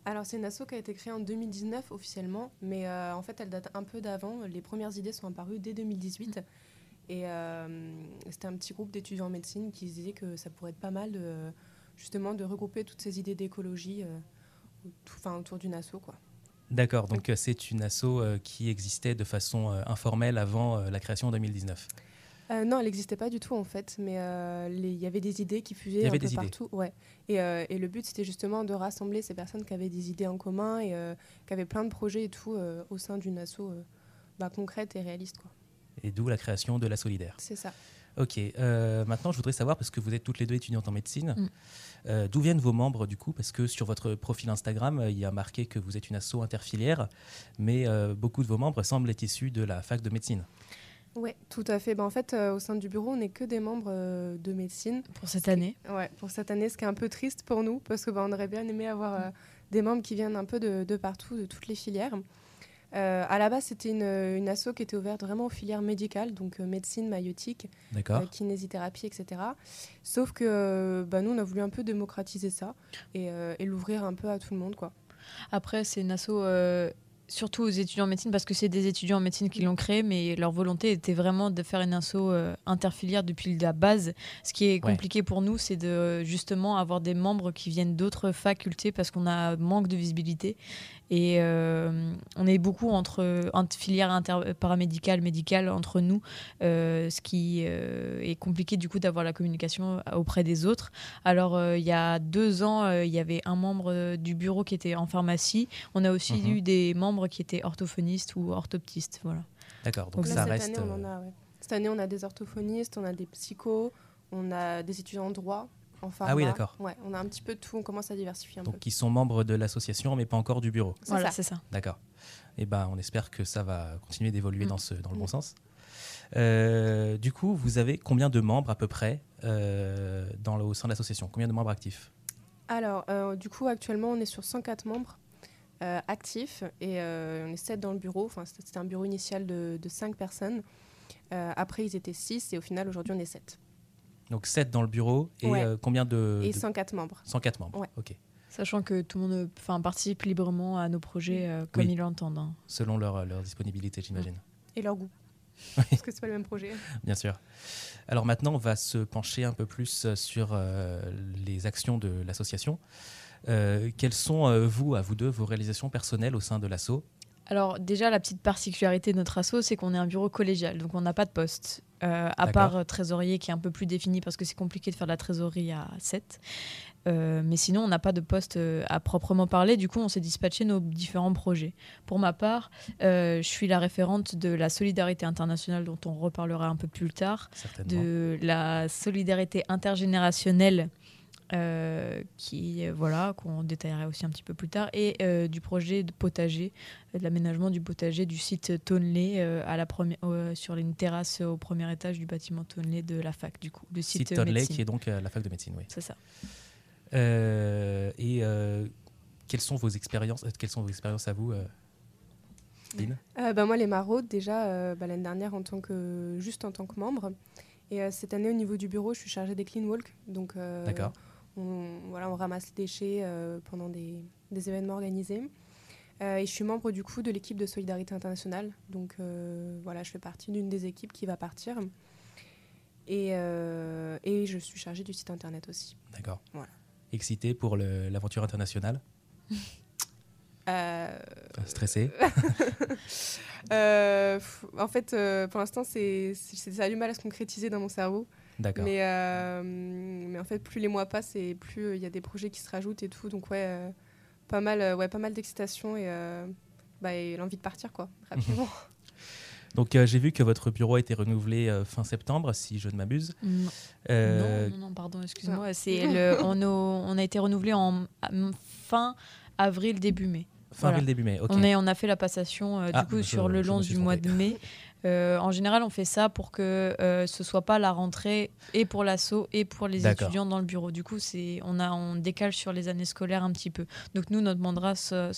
Alors, c'est une asso qui a été créée en 2019 officiellement, mais euh, en fait, elle date un peu d'avant. Les premières idées sont apparues dès 2018. Et euh, c'était un petit groupe d'étudiants en médecine qui se disaient que ça pourrait être pas mal de, justement de regrouper toutes ces idées d'écologie euh, enfin, autour d'une asso. Quoi. D'accord, donc c'est une asso qui existait de façon informelle avant la création en 2019. Euh, non, elle n'existait pas du tout en fait, mais euh, il y avait des idées qui Il fusaient y un avait peu des idées. partout. Ouais. Et, euh, et le but, c'était justement de rassembler ces personnes qui avaient des idées en commun et euh, qui avaient plein de projets et tout euh, au sein d'une asso euh, bah, concrète et réaliste. Quoi. Et d'où la création de la Solidaire. C'est ça. Ok, euh, maintenant je voudrais savoir, parce que vous êtes toutes les deux étudiantes en médecine, Mm. euh, d'où viennent vos membres du coup? Parce que sur votre profil Instagram, il y a marqué que vous êtes une asso interfilière, mais euh, beaucoup de vos membres semblent être issus de la fac de médecine. Oui, tout à fait. Ben, en fait, euh, au sein du bureau, on n'est que des membres euh, de médecine. Pour cette année. Ouais, pour cette année, ce qui est un peu triste pour nous, parce que ben, on aurait bien aimé avoir euh, des membres qui viennent un peu de, de partout, de toutes les filières. Euh, à la base, c'était une, une asso qui était ouverte vraiment aux filières médicales, donc euh, médecine, maïotique, euh, kinésithérapie, etc. Sauf que ben, nous, on a voulu un peu démocratiser ça et, euh, et l'ouvrir un peu à tout le monde. Quoi. Après, c'est une asso euh, surtout aux étudiants en médecine parce que c'est des étudiants en médecine qui l'ont créée, mais leur volonté était vraiment de faire une asso euh, interfilière depuis la base. Ce qui est compliqué pour nous, c'est de justement avoir des membres qui viennent d'autres facultés parce qu'on a manque de visibilité. Et euh, on est beaucoup entre, entre filières inter- paramédicales, médicales entre nous, euh, ce qui euh, est compliqué du coup d'avoir la communication auprès des autres. Alors euh, il y a deux ans, euh, il y avait un membre du bureau qui était en pharmacie. On a aussi Mhm. eu des membres qui étaient orthophonistes ou orthoptistes. Voilà. D'accord, donc Là, ça cette reste. Année, on en a, ouais. Cette année, on a des orthophonistes, on a des psychos, on a des étudiants en droit, en pharma. Ah oui, d'accord. Ouais, on a un petit peu de tout, on commence à diversifier un peu. Donc qui sont membres de l'association, mais pas encore du bureau. C'est Voilà, ça. c'est ça. D'accord. Et ben, on espère que ça va continuer d'évoluer Mm. dans, ce, dans le bon Mm. sens. Euh, du coup, vous avez combien de membres à peu près euh, dans le, au sein de l'association? Combien de membres actifs? Alors, euh, du coup, actuellement, on est sur 104 membres euh, actifs et euh, on est 7 dans le bureau. Enfin, c'était c'était un bureau initial de, de 5 personnes. Euh, après, ils étaient 6 et au final, aujourd'hui, on est 7. Donc 7 dans le bureau et Ouais. euh, combien de. Et de- 104 membres. 104 membres. Ouais. Ok. Sachant que tout le monde enfin, participe librement à nos projets euh, comme Oui. ils l'entendent. hein. Selon leur, leur disponibilité, j'imagine. Et leur goût. Parce que c'est pas le même projet. Bien sûr. Alors maintenant, on va se pencher un peu plus euh, sur euh, les actions de l'association. Euh, quelles sont, euh, vous, à vous deux, vos réalisations personnelles au sein de l'asso? Alors déjà, la petite particularité de notre asso, c'est qu'on est un bureau collégial, donc on n'a pas de poste. Euh, à part euh, trésorier qui est un peu plus défini parce que c'est compliqué de faire de la trésorerie à 7. Euh, mais sinon, on n'a pas de poste à proprement parler. Du coup, on s'est dispatché nos différents projets. Pour ma part, euh, je suis la référente de la solidarité internationale dont on reparlera un peu plus tard, de la solidarité intergénérationnelle euh, qui voilà qu'on détaillera aussi un petit peu plus tard et euh, du projet de potager euh, de l'aménagement du potager du site Tonley euh, à la première euh, sur une terrasse au premier étage du bâtiment Tonley de la fac du coup le site, Site médecine. qui est donc euh, la fac de médecine, oui. c'est ça Euh, et euh, quelles sont vos expériences euh, Quelles sont vos expériences à vous, euh, Lynn? Euh, bah, moi, les maraudes, déjà, euh, bah, l'année dernière, en tant que, juste en tant que membre. Et euh, cette année, au niveau du bureau, je suis chargée des clean walk. Donc, euh, D'accord. On, voilà, on ramasse les déchets euh, pendant des, des événements organisés. Euh, et je suis membre du coup de l'équipe de Solidarité Internationale. Donc euh, voilà, je fais partie d'une des équipes qui va partir. Et, euh, et je suis chargée du site internet aussi. D'accord. Voilà. Excité pour l'aventure internationale Euh, Stressé Euh, en fait, pour l'instant, c'est- ça a du mal à se concrétiser dans mon cerveau. D'accord. Mais, euh, mais en fait, plus les mois passent et plus euh, il y a des projets qui se rajoutent et tout. Donc, ouais, euh, pas mal, euh, ouais, pas mal d'excitation et, euh, bah, et l'envie de partir, quoi, rapidement. Donc euh, j'ai vu que votre bureau a été renouvelé euh, fin septembre, si je ne m'abuse. Non. Euh, non, non, non, pardon, excuse-moi. C'est le, on, a, on a été renouvelé en fin avril, début mai. Fin avril, début mai, ok. On, est, on a fait la passation euh, Ah, du coup je- sur le je long du mois de mai. Euh, en général, on fait ça pour que euh, ce soit pas la rentrée et pour l'assaut et pour les étudiants dans le bureau. Du coup, c'est on a on décale sur les années scolaires un petit peu. Donc nous, notre mandat,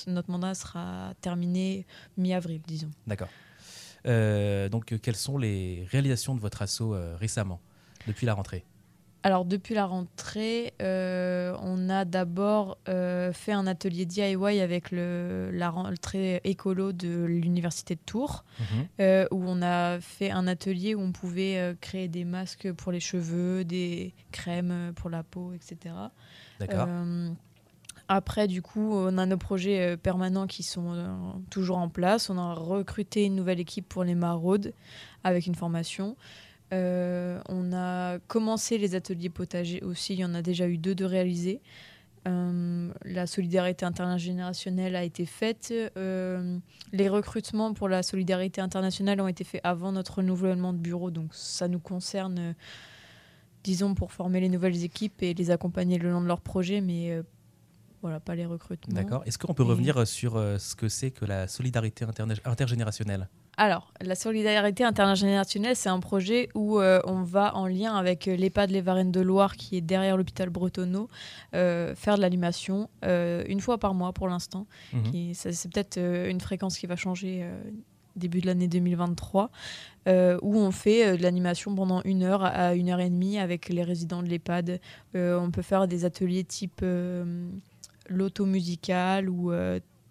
notre mandat sera terminé mi-avril, disons. D'accord. Euh, donc euh, quelles sont les réalisations de votre asso euh, récemment, depuis la rentrée? Alors depuis la rentrée, euh, on a d'abord euh, fait un atelier DIY avec le, la rentrée écolo de l'université de Tours, Mhm. euh, où on a fait un atelier où on pouvait créer des masques pour les cheveux, des crèmes pour la peau, etc. D'accord. Après, du coup, on a nos projets permanents qui sont toujours en place. On a recruté une nouvelle équipe pour les maraudes avec une formation. Euh, on a commencé les ateliers potagers aussi. Il y en a déjà eu deux de réalisés. Euh, la solidarité intergénérationnelle a été faite. Euh, les recrutements pour la solidarité internationale ont été faits avant notre renouvellement de bureau. Donc ça nous concerne, disons, pour former les nouvelles équipes et les accompagner le long de leur projet, mais voilà, pas les recrutements. D'accord. Est-ce qu'on peut Et- revenir sur ce que c'est que la solidarité intergénérationnelle? Alors, la solidarité intergénérationnelle, c'est un projet où euh, on va en lien avec euh, l'EHPAD Les Varennes de Loire, qui est derrière l'hôpital Bretonneau, euh, faire de l'animation euh, une fois par mois pour l'instant. Mhm. C'est peut-être une fréquence qui va changer début de l'année 2023, euh, où on fait euh, de l'animation pendant une heure à une heure et demie avec les résidents de l'EHPAD. Euh, on peut faire des ateliers type loto musical ou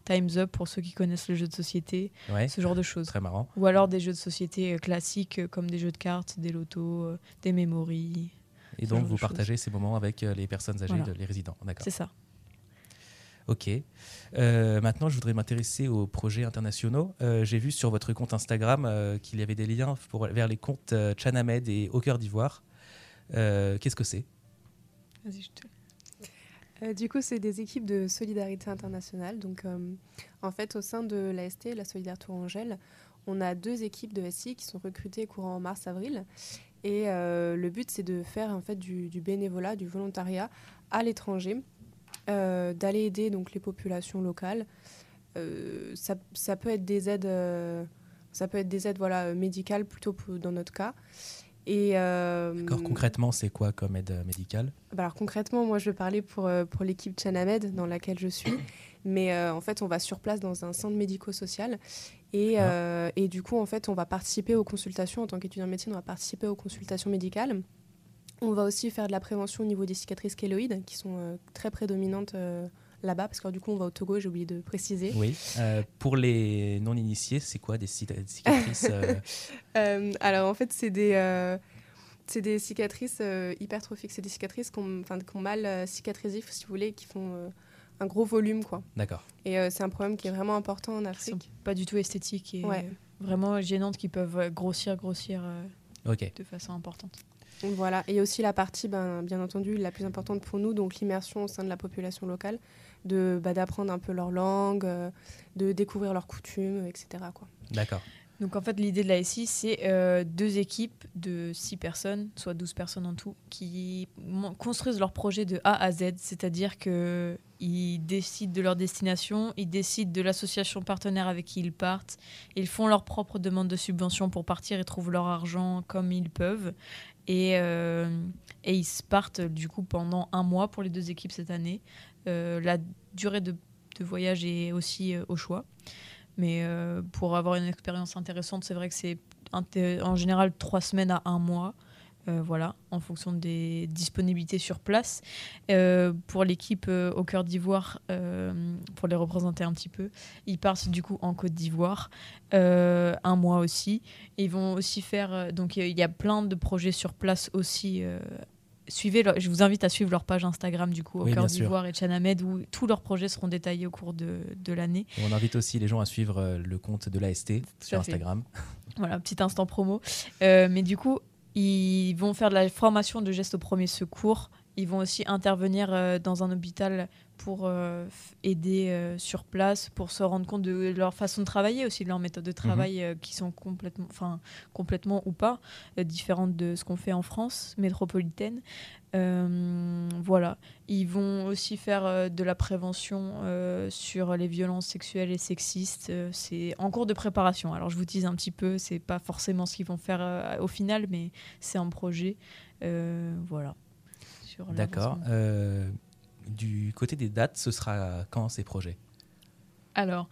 Time's Up pour ceux qui connaissent le jeu de société, Ouais. ce genre de choses. Très marrant. Ou alors des jeux de société euh, classiques euh, comme des jeux de cartes, des lotos, euh, des memories. Et donc vous choses. partagez ces moments avec les personnes âgées, Voilà. les résidents. D'accord. C'est ça. Ok. Euh, maintenant, je voudrais m'intéresser aux projets internationaux. Euh, J'ai vu sur votre compte Instagram euh, qu'il y avait des liens pour, vers les comptes Chanamed et Au cœur d'Ivoire. Qu'est-ce que c'est? Vas-y, je te... Euh, du coup, c'est des équipes de solidarité internationale. Donc, euh, en fait, au sein de l'AST, la Solidaire Tourangelle, on a deux équipes de SI qui sont recrutées courant mars-avril. Et euh, le but, c'est de faire en fait du, bénévolat, du volontariat à l'étranger, d'aller aider donc les populations locales. Ça, peut être des aides, ça peut être des aides voilà médicales plutôt dans notre cas. Et euh, D'accord, concrètement, c'est quoi comme aide euh, médicale? Bah alors concrètement, moi je vais parler pour, euh, pour l'équipe Chanamed dans laquelle je suis. Mais euh, en fait, on va sur place dans un centre médico-social. Et, euh, et du coup, en fait, on va participer aux consultations. En tant qu'étudiant en médecine, on va participer aux consultations médicales. On va aussi faire de la prévention au niveau des cicatrices kéloïdes, qui sont très prédominantes là-bas. Parce que du coup, on va au Togo, j'ai oublié de préciser. Oui. Euh, pour les non-initiés, c'est quoi des cicatrices euh, Euh, alors en fait, c'est des, euh, c'est des cicatrices euh, hypertrophiques. C'est des cicatrices qui ont, mal euh, cicatrisé, si vous voulez, qui font euh, un gros volume. quoi. D'accord. Et euh, c'est un problème qui est vraiment important en Qui sont Afrique. pas du tout esthétiques et Ouais. vraiment gênantes qui peuvent grossir, grossir euh, de façon importante. Voilà. Et aussi la partie, ben, bien entendu, la plus importante pour nous, donc l'immersion au sein de la population locale, de bah, d'apprendre un peu leur langue, euh, de découvrir leurs coutumes, etc. Quoi. D'accord. Donc en fait, l'idée de la SI, c'est euh, deux équipes de 6 personnes, soit 12 personnes en tout, qui construisent leur projet de A à Z, c'est-à-dire que ils décident de leur destination, ils décident de l'association partenaire avec qui ils partent, ils font leur propre demande de subvention pour partir et trouvent leur argent comme ils peuvent. Et, euh, et ils partent du coup pendant un mois pour les deux équipes cette année. Euh, la durée de, voyage est aussi euh, au choix. Mais euh, pour avoir une expérience intéressante, c'est vrai que c'est en général trois semaines à un mois. voilà, en fonction des disponibilités sur place. Pour l'équipe au cœur d'Ivoire, pour les représenter un petit peu, ils partent du coup en Côte d'Ivoire, un mois aussi. Ils vont aussi faire, donc il y a plein de projets sur place aussi. Suivez leur- je vous invite à suivre leur page Instagram du coup au Oui, cœur d'Ivoire et Chanamed où tous leurs projets seront détaillés au cours de, de l'année. On invite aussi les gens à suivre euh, le compte de l'AST sur. Instagram. Voilà, petit instant promo. Euh, mais du coup, ils vont faire de la formation de gestes au premier secours. Ils vont aussi intervenir euh, dans un hôpital pour euh, aider euh, sur place, pour se rendre compte de leur façon de travailler, aussi de leur méthode de travail euh, qui sont complètement, enfin, complètement ou pas différentes de ce qu'on fait en France métropolitaine. Voilà. Ils vont aussi faire de la prévention sur les violences sexuelles et sexistes. C'est en cours de préparation. Alors je vous tease un petit peu, c'est pas forcément ce qu'ils vont faire au final, mais c'est un projet. Voilà. Sur D'accord. Euh, du côté des dates, ce sera quand ces projets? Alors,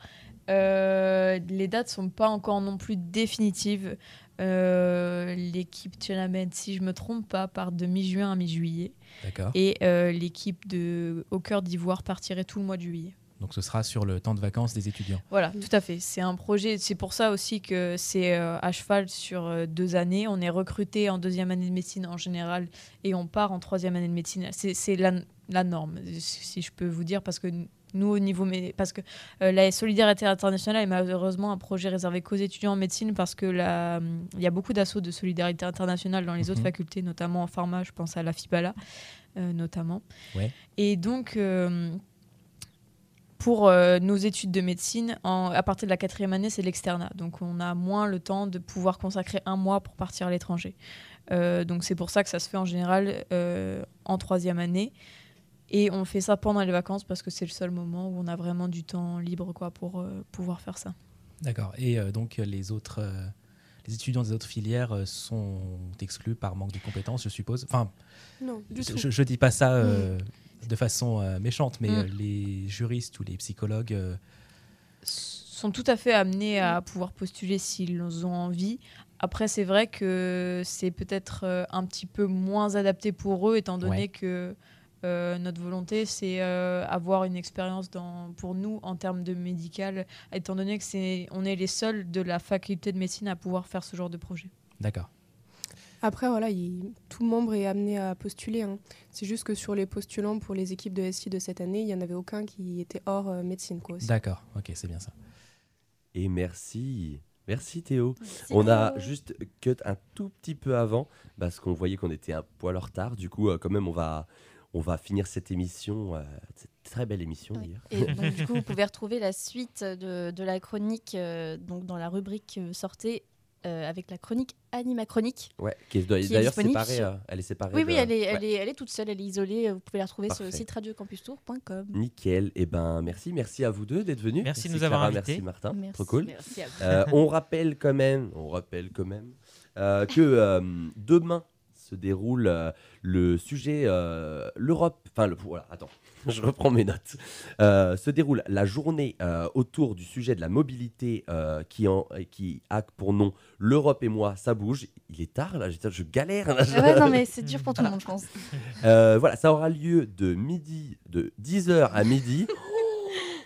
euh, les dates sont pas encore non plus définitives. Euh, L'équipe Chalamet, si je me trompe pas, part de mi-juin à mi-juillet. D'accord. Et l'équipe de Au cœur d'Ivoire partirait tout le mois de juillet. Donc ce sera sur le temps de vacances des étudiants. Voilà, tout à fait. C'est un projet. C'est pour ça aussi que c'est euh, à cheval sur euh, deux années. On est recruté en deuxième année de médecine en général et on part en troisième année de médecine. C'est la, la norme, si je peux vous dire, parce que nous, au niveau. Parce que euh, la solidarité internationale est malheureusement un projet réservé qu'aux étudiants en médecine parce que la- il y a beaucoup d'assauts de solidarité internationale dans les autres Mhm. facultés, notamment en pharma. Je pense à la FIBALA, euh, notamment. Ouais. Et donc. Pour euh, nos études de médecine, en- à partir de la quatrième année, c'est l'externat. Donc on a moins le temps de pouvoir consacrer un mois pour partir à l'étranger. Euh, donc c'est pour ça que ça se fait en général euh, en troisième année. Et on fait ça pendant les vacances parce que c'est le seul moment où on a vraiment du temps libre quoi, pour euh, pouvoir faire ça. D'accord. Et euh, donc les autres, euh, les étudiants des autres filières sont exclus par manque de compétences, je suppose? Enfin, Non, du tout. je, je dis pas ça euh, de façon euh, méchante, mais Mm. euh, les juristes ou les psychologues. euh, sont tout à fait amenés à pouvoir postuler s'ils ont envie. Après, c'est vrai que c'est peut-être un petit peu moins adapté pour eux, étant donné Ouais. que euh, notre volonté, c'est euh, avoir une expérience dans, pour nous en termes de médical, étant donné que c'est, on est les seuls de la faculté de médecine à pouvoir faire ce genre de projet. D'accord. Après, voilà, il- tout membre est amené à postuler. hein. C'est juste que sur les postulants pour les équipes de SI de cette année, il n'y en avait aucun qui était hors euh, médecine. D'accord. Ok, c'est bien ça. Et merci. Merci Théo. On a juste cut un tout petit peu avant parce qu'on voyait qu'on était un poil en retard. Du coup, euh, quand même, on va, on va finir cette émission, euh, cette très belle émission Oui. d'ailleurs. Et donc, du coup, vous pouvez retrouver la suite de, de la chronique euh, donc dans la rubrique euh, Sortez euh, avec la chronique Anima Chronique. Ouais, qui est d'ailleurs séparée. euh, elle est séparée. Oui, de- oui, elle est, elle, est, elle est toute seule, elle est isolée. Vous pouvez la retrouver sur le site radiocampustour.com. Nickel. Et ben, merci, merci à vous deux d'être venus. Merci de nous avoir invités. Merci Martin. Merci. Trop cool. Merci à vous. Euh, on rappelle quand même, on rappelle quand même euh, que euh, demain se déroule euh, le sujet euh, l'Europe. Enfin, le, voilà, attends, je reprends mes notes. Euh, se déroule la journée euh, autour du sujet de la mobilité euh, qui, en, qui a pour nom l'Europe et moi, ça bouge. Il est tard là, je, je galère. là, je- Ah Ouais, non, mais c'est dur pour tout le monde, je pense. Voilà, ça aura lieu de midi, de 10h à midi.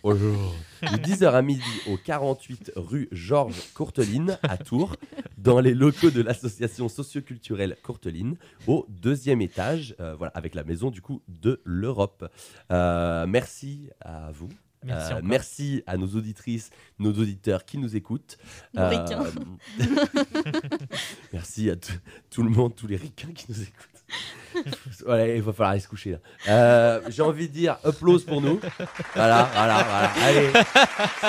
Bonjour. De 10h à midi au 48 rue Georges Courteline à Tours, dans les locaux de l'association socioculturelle Courteline, au deuxième étage, euh, voilà, avec la maison du coup de l'Europe. Euh, merci à vous. Merci Euh, merci à nos auditrices, nos auditeurs qui nous écoutent. Merci à tout- tout le monde, tous les ricains qui nous écoutent. Voilà, il va falloir aller se coucher là. Euh, J'ai envie de dire applause pour nous. Voilà, voilà, voilà. Allez,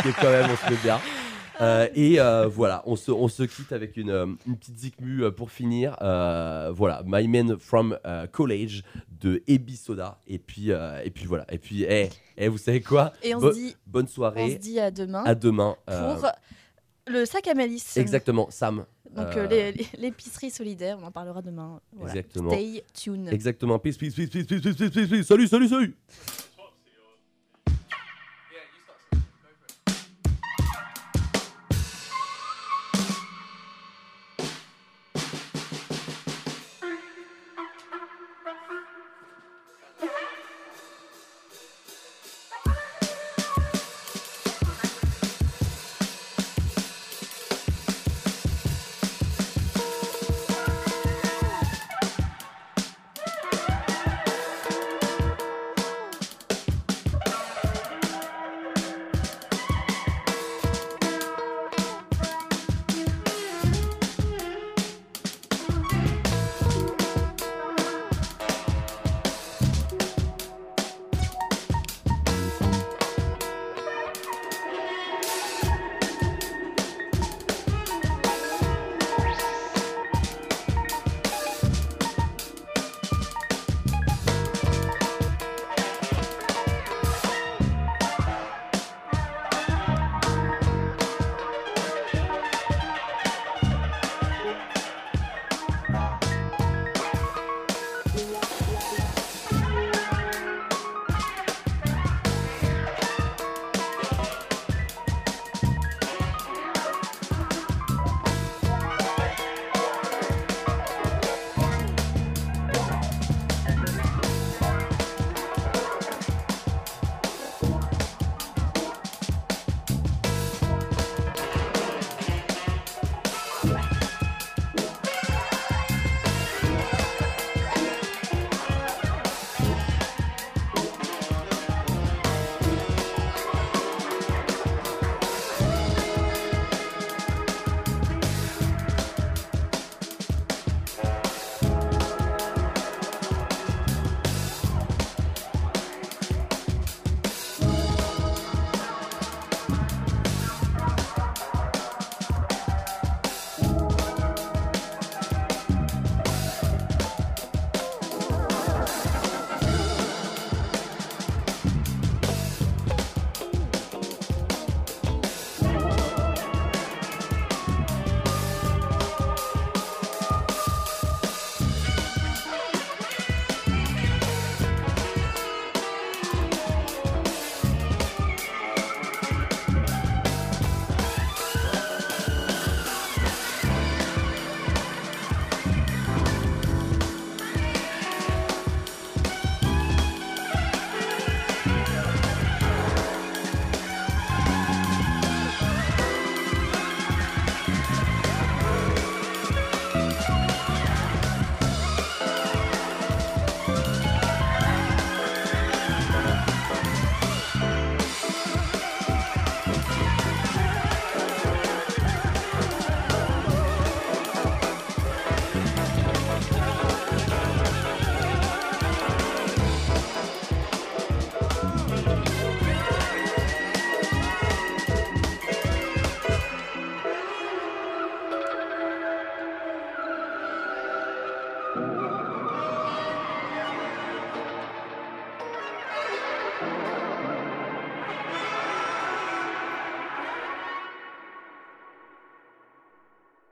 c'est quand même, on se met bien. Euh, et euh, voilà, on se, on se quitte avec une, euh, une petite zikmu pour finir. Voilà, My Man from College de Ebi Soda. Et puis, et puis voilà. Et puis, eh, eh, vous savez quoi? Et on Bo- se dit- Bonne On soirée. se dit à demain. À demain. Pour le sac à malice. Exactement, Sam. Donc euh, euh, l'épicerie solidaire, on en parlera demain. Exactement. Stay tuned. Exactement. Peace, peace, peace, peace, peace, peace, peace. Salut, salut, salut.